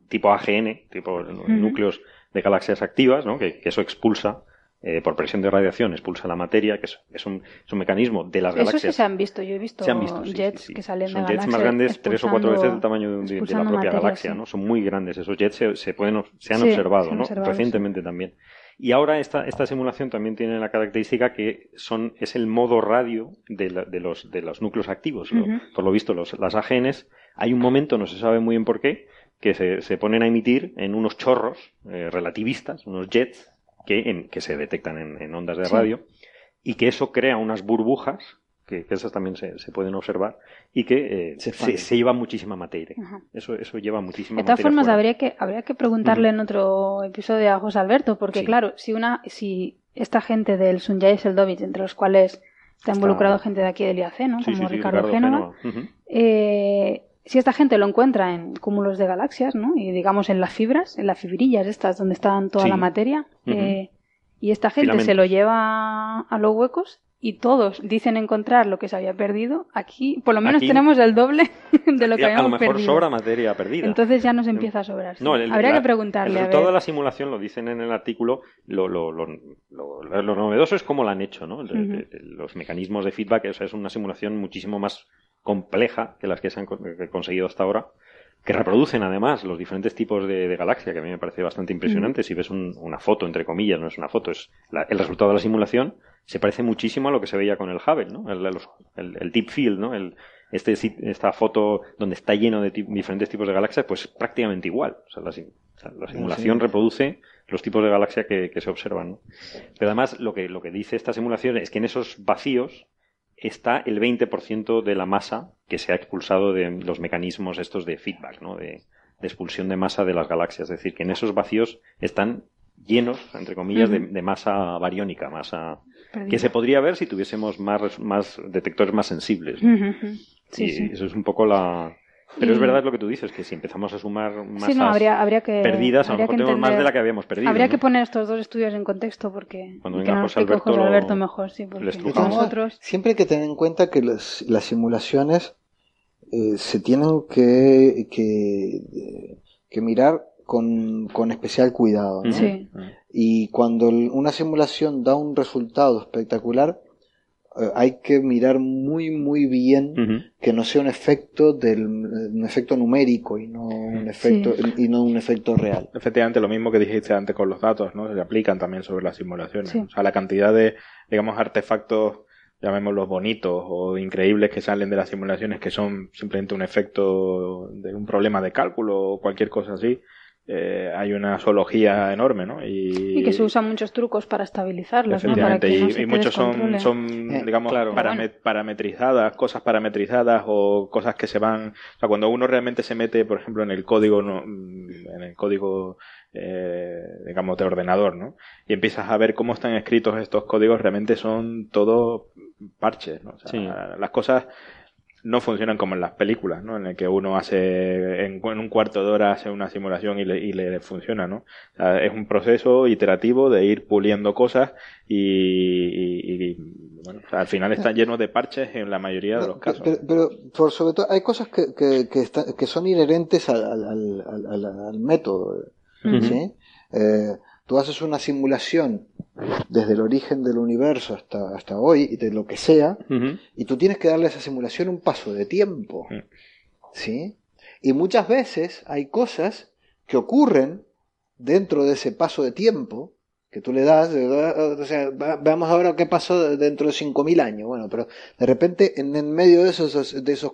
tipo AGN, tipo núcleos de galaxias activas, ¿no? que eso expulsa eh, por presión de radiación expulsa la materia, que es, un, mecanismo de las galaxias. Eso sí se han visto, yo he visto, jets que salen Son de jets más grandes, tres o cuatro veces el tamaño de, la propia galaxia, ¿no? Son muy grandes. Esos jets se, pueden, se han observado, ¿no? Recientemente también. Y ahora esta, esta simulación también tiene la característica que son, es el modo radio de, los, de los núcleos activos. Por lo visto, los, las AGNs, hay un momento, no se sabe muy bien por qué, que se, se ponen a emitir en unos chorros eh, relativistas, unos jets, que, que se detectan en, ondas de radio y que eso crea unas burbujas que, esas también se, pueden observar y que eh, se, lleva muchísima materia. Eso, eso lleva muchísima materia. De todas formas, habría que, habría que preguntarle en otro episodio a José Alberto, porque claro, si una, si esta gente del Sunjay Seldovich, entre los cuales está involucrado gente de aquí del IAC, ¿no? Como Ricardo, Génova, eh, si esta gente lo encuentra en cúmulos de galaxias, ¿no? Y digamos en las fibras, en las fibrillas estas donde está toda la materia, eh, y esta gente se lo lleva a los huecos, y todos dicen encontrar lo que se había perdido, aquí por lo menos tenemos el doble de lo que habíamos perdido. A lo mejor sobra materia perdida. Entonces ya nos empieza a sobrar. No, Habría que preguntarle. El la simulación, lo dicen en el artículo, lo, lo, lo, lo novedoso es cómo lo han hecho, ¿no? Los mecanismos de feedback, o sea, es una simulación muchísimo más compleja que las que se han conseguido hasta ahora que reproducen además los diferentes tipos de, galaxia, que a mí me parece bastante impresionante. Si ves una foto, entre comillas, no es una foto, es el resultado de la simulación, se parece muchísimo a lo que se veía con el Hubble, ¿no? El, el, Deep Field, ¿no? El, este, esta foto donde está lleno de diferentes tipos de galaxias, pues prácticamente igual. O sea, la, simulación reproduce los tipos de galaxia que, que se observan. Pero además, lo que, lo que dice esta simulación es que en esos vacíos está el 20% de la masa que se ha expulsado de los mecanismos estos de feedback, ¿no? de, expulsión de masa de las galaxias. Es decir, que en esos vacíos están llenos, entre comillas, de, masa bariónica, masa que se podría ver si tuviésemos más, más detectores más sensibles. sí, eso es un poco la, pero es verdad lo que tú dices, que si empezamos a sumar masas perdidas, a lo mejor tenemos más de la que habíamos perdido. Habría que poner estos dos estudios en contexto porque Cuando venga José Alberto, Alberto mejor, sí, porque nosotros... Siempre hay que tener en cuenta que las simulaciones eh, se tienen que, que, mirar con, con, especial cuidado. Sí. Y cuando una simulación da un resultado espectacular, eh, hay que mirar muy muy bien que no sea un efecto del un efecto numérico y no un efecto y no un efecto real. Efectivamente lo mismo que dijiste antes con los datos, ¿no? Se aplican también sobre las simulaciones. O sea, la cantidad de digamos artefactos llamémoslos bonitos o increíbles que salen de las simulaciones que son simplemente un efecto de un problema de cálculo o cualquier cosa así, eh, hay una zoología enorme, ¿no? Y, que se usan muchos trucos para estabilizarlas, ¿no? y, muchos son, son eh, digamos, parametrizadas, cosas parametrizadas o cosas que se van... O sea, cuando uno realmente se mete, por ejemplo, en el código, ¿no? en el código, eh, digamos, de ordenador, ¿no? Y empiezas a ver cómo están escritos estos códigos, realmente son todo parches, ¿no? O sea, las cosas no funcionan como en las películas, ¿no? En el que uno hace, en, un cuarto de hora hace una simulación y le, y le funciona, ¿no? es un proceso iterativo de ir puliendo cosas y, bueno, al final está lleno de parches en la mayoría de los casos. Pero, por sobre todo hay cosas que, que, que, son inherentes al, al, al, método, ¿sí? Eh, tú haces una simulación desde el origen del universo hasta, hasta hoy, y de lo que sea, y tú tienes que darle a esa simulación un paso de tiempo. ¿Sí? Y muchas veces hay cosas que ocurren dentro de ese paso de tiempo que tú le das, o sea, veamos ahora qué pasó dentro de 5.000 años, bueno, pero de repente en, en medio de esos, de esos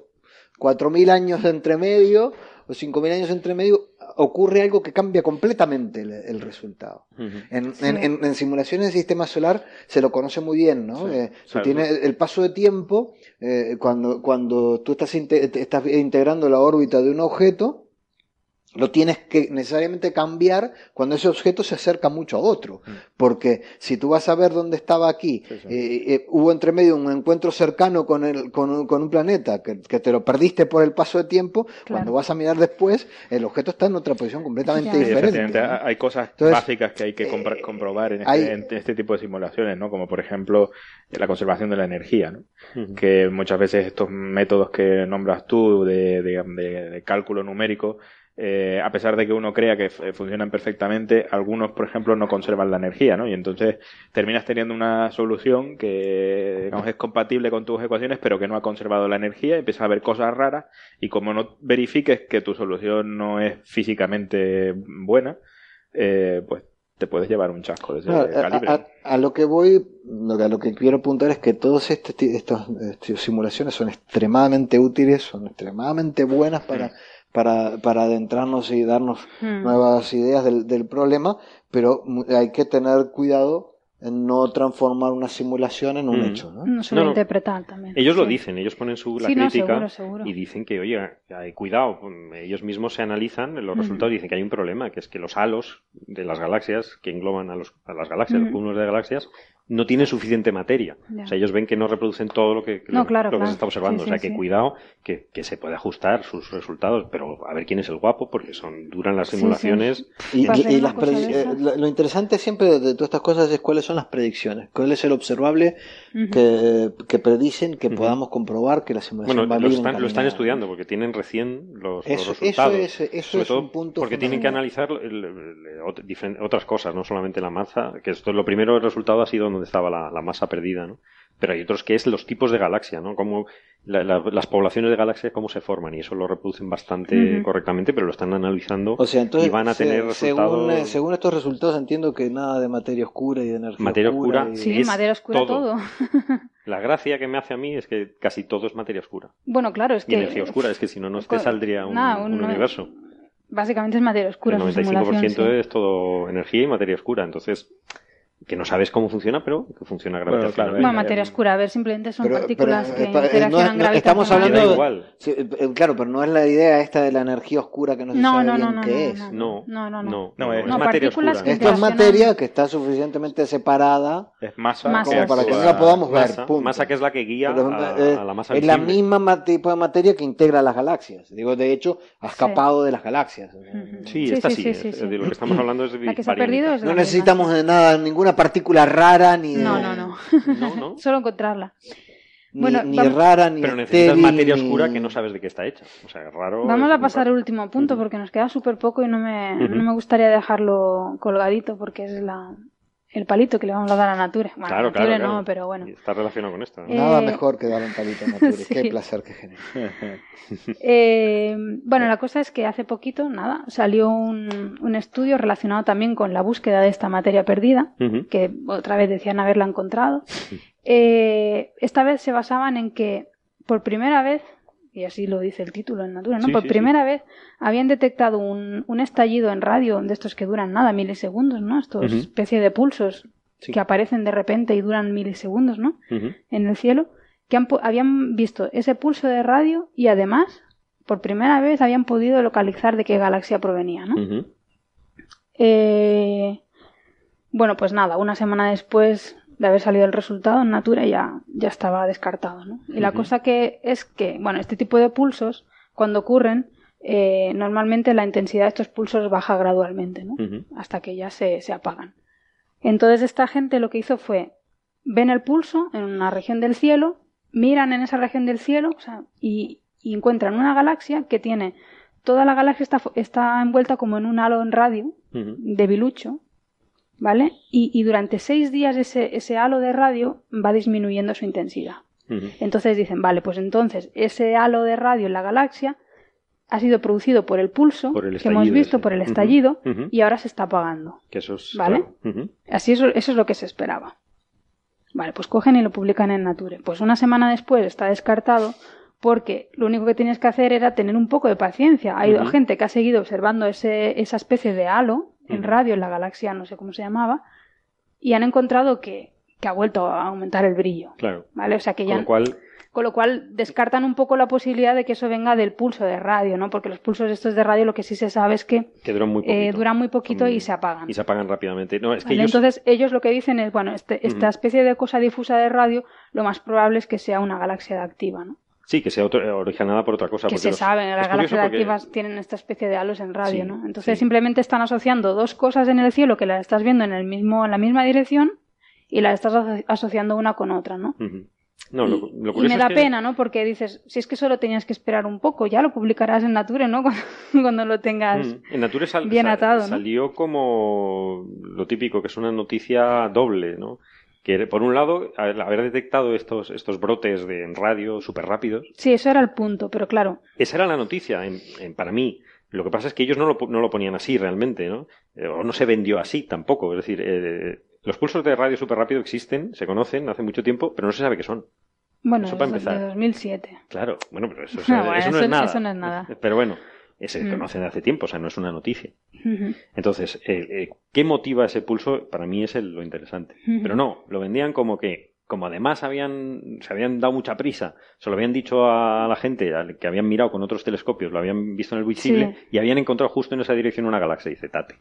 4.000 años de entre medio, o 5.000 años entre medio, ocurre algo que cambia completamente el, resultado. en, en, simulaciones de sistema solar se lo conoce muy bien, ¿no? Eh, tiene el paso de tiempo, eh, cuando, cuando tú estás, estás integrando la órbita de un objeto, lo tienes que necesariamente cambiar cuando ese objeto se acerca mucho a otro. Mm. Porque si tú vas a ver dónde estaba aquí, eh, eh, hubo entre medio un encuentro cercano con, el, con, un, planeta que, te lo perdiste por el paso de tiempo, cuando vas a mirar después, el objeto está en otra posición completamente diferente. Hay cosas básicas que hay que eh, comprobar este, en este, tipo de simulaciones, ¿no? Como por ejemplo la conservación de la energía, ¿no? Que muchas veces estos métodos que nombras tú de, de cálculo numérico eh, a pesar de que uno crea que funcionan perfectamente, algunos, por ejemplo, no conservan la energía, ¿no? Y entonces terminas teniendo una solución que, digamos, es compatible con tus ecuaciones, pero que no ha conservado la energía, empiezas a ver cosas raras, y como no verifiques que tu solución no es físicamente buena, eh, pues te puedes llevar un chasco de ese calibre. A, lo que voy, a lo que quiero apuntar es que todas estas simulaciones son extremadamente útiles, son extremadamente buenas para, mm para, para adentrarnos y darnos hmm. nuevas ideas del, del problema, pero hay que tener cuidado en no transformar una simulación en un hmm. hecho. ¿no? no solo interpretar también. Ellos lo dicen, ellos ponen su la crítica y dicen que, oye, hay cuidado, ellos mismos se analizan los hmm. resultados y dicen que hay un problema, que es que los halos de las galaxias que engloban a, los, a las galaxias, los cúmulos de galaxias, no tienen suficiente materia. Ya. O sea, ellos ven que no reproducen todo lo que, que No, lo, claro, lo que claro. se está observando. Sí, o sea, sí, que sí. cuidado, que, que se puede ajustar sus resultados, pero a ver quién es el guapo, porque son duran las Sí, sí. simulaciones. Y, y- hacer y las eh, lo, lo interesante siempre de, todas estas cosas es cuáles son las predicciones, cuál es el observable que, que predicen que podamos comprobar que la simulación Bueno, va lo bien están, lo están encaminada. estudiando porque tienen recién los, los Eso- eso resultados. es- eso Sobre es todo un punto porque tienen que analizar el- otras cosas, no solamente la masa, que esto lo primero el resultado ha sido donde estaba la, la masa perdida, ¿no? Pero hay otros que es los tipos de galaxia, ¿no? Cómo la- la- las poblaciones de galaxias cómo se forman y eso lo reproducen bastante correctamente, pero lo están analizando O sea, entonces, y van a se- tener resultados. según, según estos resultados entiendo que nada de materia oscura y de energía Materia oscura. oscura, y- Sí, es madera oscura todo. todo. La gracia que me hace a mí es que casi todo es materia oscura. Bueno, claro, es Y que. energía oscura, es que si no, no te saldría un, nada, un un- universo. Básicamente es materia oscura. el su 95% simulación, sí. es todo energía y materia oscura. Entonces, que no sabes cómo funciona, pero que funciona Bueno, claro, gravitacionalmente. Bueno, Eh, materia eh, oscura, a ver, simplemente son pero- partículas pero, que eh, eh, no interaccionan no- estamos hablando igual. Sí, eh, eh, claro, pero no es la idea esta de la energía oscura que no se No, sabe no, bien no, no, qué no, es. no. No, No, no, no. no, No, no, es- es No, materia oscura. que Esto es materia que está suficientemente separada Es masa, Masa. que como para que no la podamos ver. Masa, punto. masa que es la que guía Pero, a, eh, a la masa es la misma ma- tipo de materia que integra las galaxias. Digo, de hecho, ha Sí. escapado de las galaxias. Sí, Sí, esta sí, sí, sí, sí, sí. de lo que estamos hablando es de que No necesitamos de nada, ninguna partícula rara, ni de- No, no, no. No, no. Solo encontrarla. ni, Bueno, ni vamos- rara, ni Pero necesitas estéril, materia ni- oscura que no sabes de qué está hecha. O sea, es raro. Vamos es a pasar al último punto porque nos queda súper poco y no me, no me gustaría dejarlo colgadito porque es la, el palito que le vamos a dar a Nature. Bueno, Claro, Nature claro, claro. no, pero bueno. Está relacionado con esto. ¿no? Eh, Nada mejor que dar un palito a Nature. Sí. Qué placer que genera. Eh, bueno, la cosa es que hace poquito, nada, salió un, un estudio relacionado también con la búsqueda de esta materia perdida, que otra vez decían haberla encontrado. Eh, esta vez se basaban en que por primera vez, y así lo dice el título en Natura, ¿no? Sí, por sí, primera vez habían detectado un, un estallido en radio de estos que duran nada, milisegundos, ¿no? Estos Ujú. especie de pulsos que aparecen de repente y duran milisegundos, ¿no? En el cielo que han habían visto ese pulso de radio y además por primera vez habían podido localizar de qué galaxia provenía, ¿no? Eh, bueno, pues nada, una semana después de haber salido el resultado en Natura ya, ya estaba descartado, ¿no? Y la cosa que es que, bueno, este tipo de pulsos, cuando ocurren, eh, normalmente la intensidad de estos pulsos baja gradualmente, ¿no? Hasta que ya se, se apagan. Entonces esta gente lo que hizo fue, ven el pulso en una región del cielo, miran en esa región del cielo o sea, y, y encuentran una galaxia que tiene, toda la galaxia está, está envuelta como en un halo en radio de bilucho, ¿vale? Y, y durante seis días ese, ese halo de radio va disminuyendo su intensidad. Entonces dicen, vale, pues entonces ese halo de radio en la galaxia ha sido producido por el pulso Por el que hemos visto, ese. por el estallido, y ahora se está apagando. Que eso es. ¿Vale? claro. Así eso, eso es lo que se esperaba. Vale, pues cogen y lo publican en Nature. Pues una semana después está descartado porque lo único que tienes que hacer era tener un poco de paciencia. Ha ido Ujú. gente que ha seguido observando ese, esa especie de halo en radio, en la galaxia, no sé cómo se llamaba, y han encontrado que, que ha vuelto a aumentar el brillo. Claro. ¿Vale? O sea que ya. Con lo cual, Con lo cual descartan un poco la posibilidad de que eso venga del pulso de radio, ¿no? Porque los pulsos estos de radio lo que sí se sabe es que que duran muy poquito. eh, duran muy poquito y se apagan. Y se apagan rápidamente. No, es que ¿Vale? ellos. Entonces ellos lo que dicen es, bueno, este- esta especie de cosa difusa de radio, lo más probable es que sea una galaxia activa, ¿no? Sí, que sea otro- originada por otra cosa. que se los- sabe, es las galaxias porque- activas tienen esta especie de halos en radio, Sí, ¿no? Entonces sí. simplemente están asociando dos cosas en el cielo que las estás viendo en el mismo, en la misma dirección y las estás aso- asociando una con otra, ¿no? Ujú. No, lo, lo y me es da que- pena, ¿no? Porque dices, si es que solo tenías que esperar un poco, ya lo publicarás en Nature, ¿no? Cuando, cuando lo tengas. Mm. En Nature sal- bien sal- atado, ¿no? salió como lo típico, que es una noticia doble, ¿no? Que por un lado, al haber detectado estos, estos brotes de, en radio súper rápidos, Sí, eso era el punto, pero claro, esa era la noticia en- en- para mí. Lo que pasa es que ellos no lo, no lo ponían así realmente, ¿no? Eh, O no se vendió así tampoco. Es decir, eh, los pulsos de radio súper rápido existen, se conocen hace mucho tiempo, pero no se sabe qué son. bueno, Eso para es empezar. de 2007. Claro, bueno, pero eso, bueno, eso no es nada. eso no es nada. Pero bueno, se Mm. conocen de hace tiempo, o sea, no es una noticia. Entonces, eh, eh, ¿qué motiva ese pulso? Para mí es el- lo interesante. Pero no, lo vendían como que, como además habían, se habían dado mucha prisa, se lo habían dicho a la gente que habían mirado con otros telescopios, lo habían visto en el visible Sí. y habían encontrado justo en esa dirección una galaxia. Y dice, tate,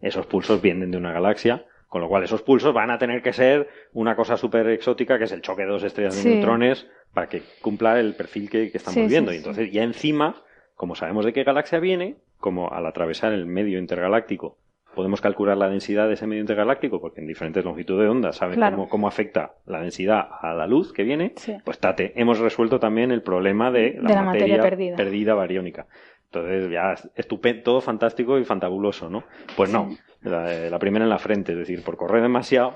esos pulsos vienen de una galaxia Con lo cual esos pulsos van a tener que ser una cosa súper exótica, que es el choque de dos estrellas de Sí. neutrones, para que cumpla el perfil que, que estamos Sí, viendo. Y entonces ya encima, como sabemos de qué galaxia viene, como al atravesar el medio intergaláctico podemos calcular la densidad de ese medio intergaláctico, porque en diferentes longitudes de onda sabe Claro. cómo, cómo afecta la densidad a la luz que viene, Sí. pues tate, hemos resuelto también el problema de la, De la materia perdida. perdida bariónica. Entonces ya estupendo, todo fantástico y fantabuloso, ¿no? Pues no, la, la primera en la frente, es decir, por correr demasiado,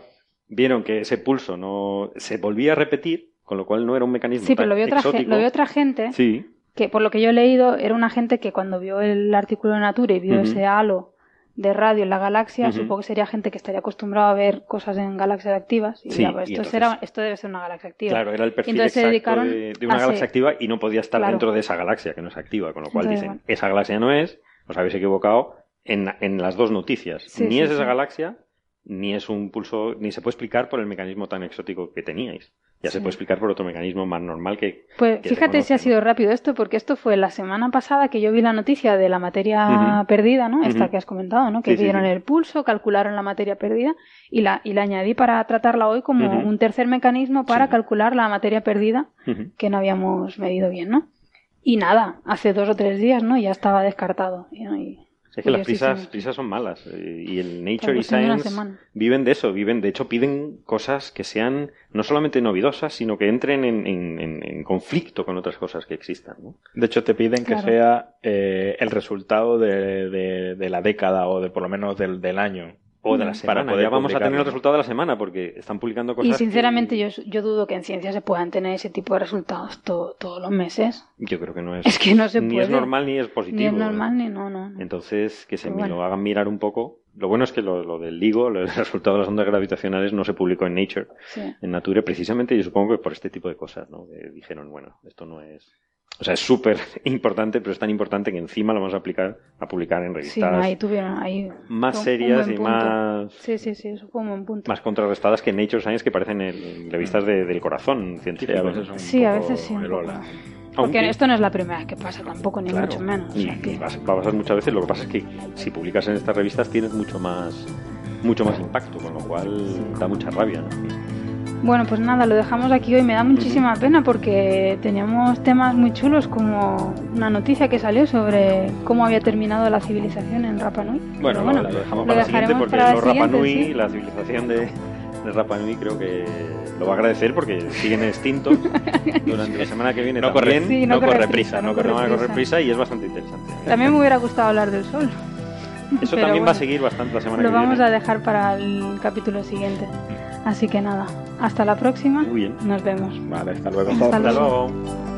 vieron que ese pulso no se volvía a repetir, con lo cual no era un mecanismo Sí, pero lo vio, otra, exótico. lo vio otra gente Sí, que, por lo que yo he leído, era una gente que cuando vio el artículo de Nature y vio ese halo de radio en la galaxia, Ujú. supongo que sería gente que estaría acostumbrado a ver cosas en galaxias activas. Y Sí, pues y esto, entonces- será- esto debe ser una galaxia activa. Claro, era el perfil entonces se exacto dedicaron de, de una a galaxia activa y no podía estar Claro. dentro de esa galaxia que no es activa, con lo cual Entonces, dicen, bueno. esa galaxia no es, os habéis equivocado en, en las dos noticias. Sí, ni sí, es esa galaxia, ni es un pulso, ni se puede explicar por el mecanismo tan exótico que teníais. Ya se puede explicar por otro mecanismo más normal que... Pues que fíjate si ha sido rápido esto, porque esto fue la semana pasada que yo vi la noticia de la materia perdida, ¿no? Esta Ujú. que has comentado, ¿no? Que Sí, el pulso, calcularon la materia perdida y la, y la añadí para tratarla hoy como un tercer mecanismo para calcular la materia perdida que no habíamos medido bien, ¿no? Y nada, hace dos o tres días, ¿no? Ya estaba descartado. Y, y- Es que las prisas, prisas son malas. eh, Y el Nature y Science viven de eso, viven, de hecho piden cosas que sean no solamente novedosas, sino que entren en, en- en- en conflicto con otras cosas que existan. ¿no? De hecho, te piden que sea eh, el resultado de, de- de la década o de por lo menos del, del año. O de la semana. Para poder ya vamos a tener el resultado de la semana porque están publicando cosas. Y sinceramente que- yo, yo dudo que en ciencia se puedan tener ese tipo de resultados to- todos los meses. Yo creo que no es. Es que no se ni puede. es normal ni es positivo. Ni es normal ni no, no. no. Entonces, que se bueno. lo hagan mirar un poco. Lo bueno es que lo, lo del LIGO, lo- el resultado de las ondas gravitacionales, no se publicó en Nature, Sí. en Nature, precisamente yo supongo que por este tipo de cosas, ¿no? Que dijeron, bueno, esto no es. O sea, es súper importante, pero es tan importante que encima lo vamos a aplicar a publicar en revistas no, ahí tuvieron ahí más serias y punto. más Sí, sí, sí, eso fue un buen punto. más contrarrestadas que Nature Science que parecen en revistas de- del corazón Sí, científico. a ¿no? veces un Sí, a veces sí, un el poco. hola. Porque Aunque- esto no es la primera vez que pasa tampoco, ni Claro, mucho menos. o y- sea que- a- va a pasar muchas veces. Lo que pasa es que si publicas en estas revistas tienes mucho más mucho más impacto, con lo cual da mucha rabia. ¿no? Bueno, pues nada, lo dejamos aquí hoy. Me da muchísima pena porque teníamos temas muy chulos como una noticia que salió sobre cómo había terminado la civilización en Rapa Nui. Bueno, lo, lo dejamos lo para la siguiente porque para la los Rapa siguiente, Nui, sí. la civilización de, de Rapa Nui creo que lo va a agradecer porque siguen extintos durante la semana que viene No corre, también. Sí, no no corre corre prisa, prisa, no corre no prisa. prisa y es bastante interesante. También me hubiera gustado hablar del sol. Eso pero también va a seguir bastante la semana Lo que vamos viene. a dejar para el capítulo siguiente. Así que nada, hasta la próxima. Muy bien. Nos vemos. Vale, hasta luego. Hasta Hasta luego. luego.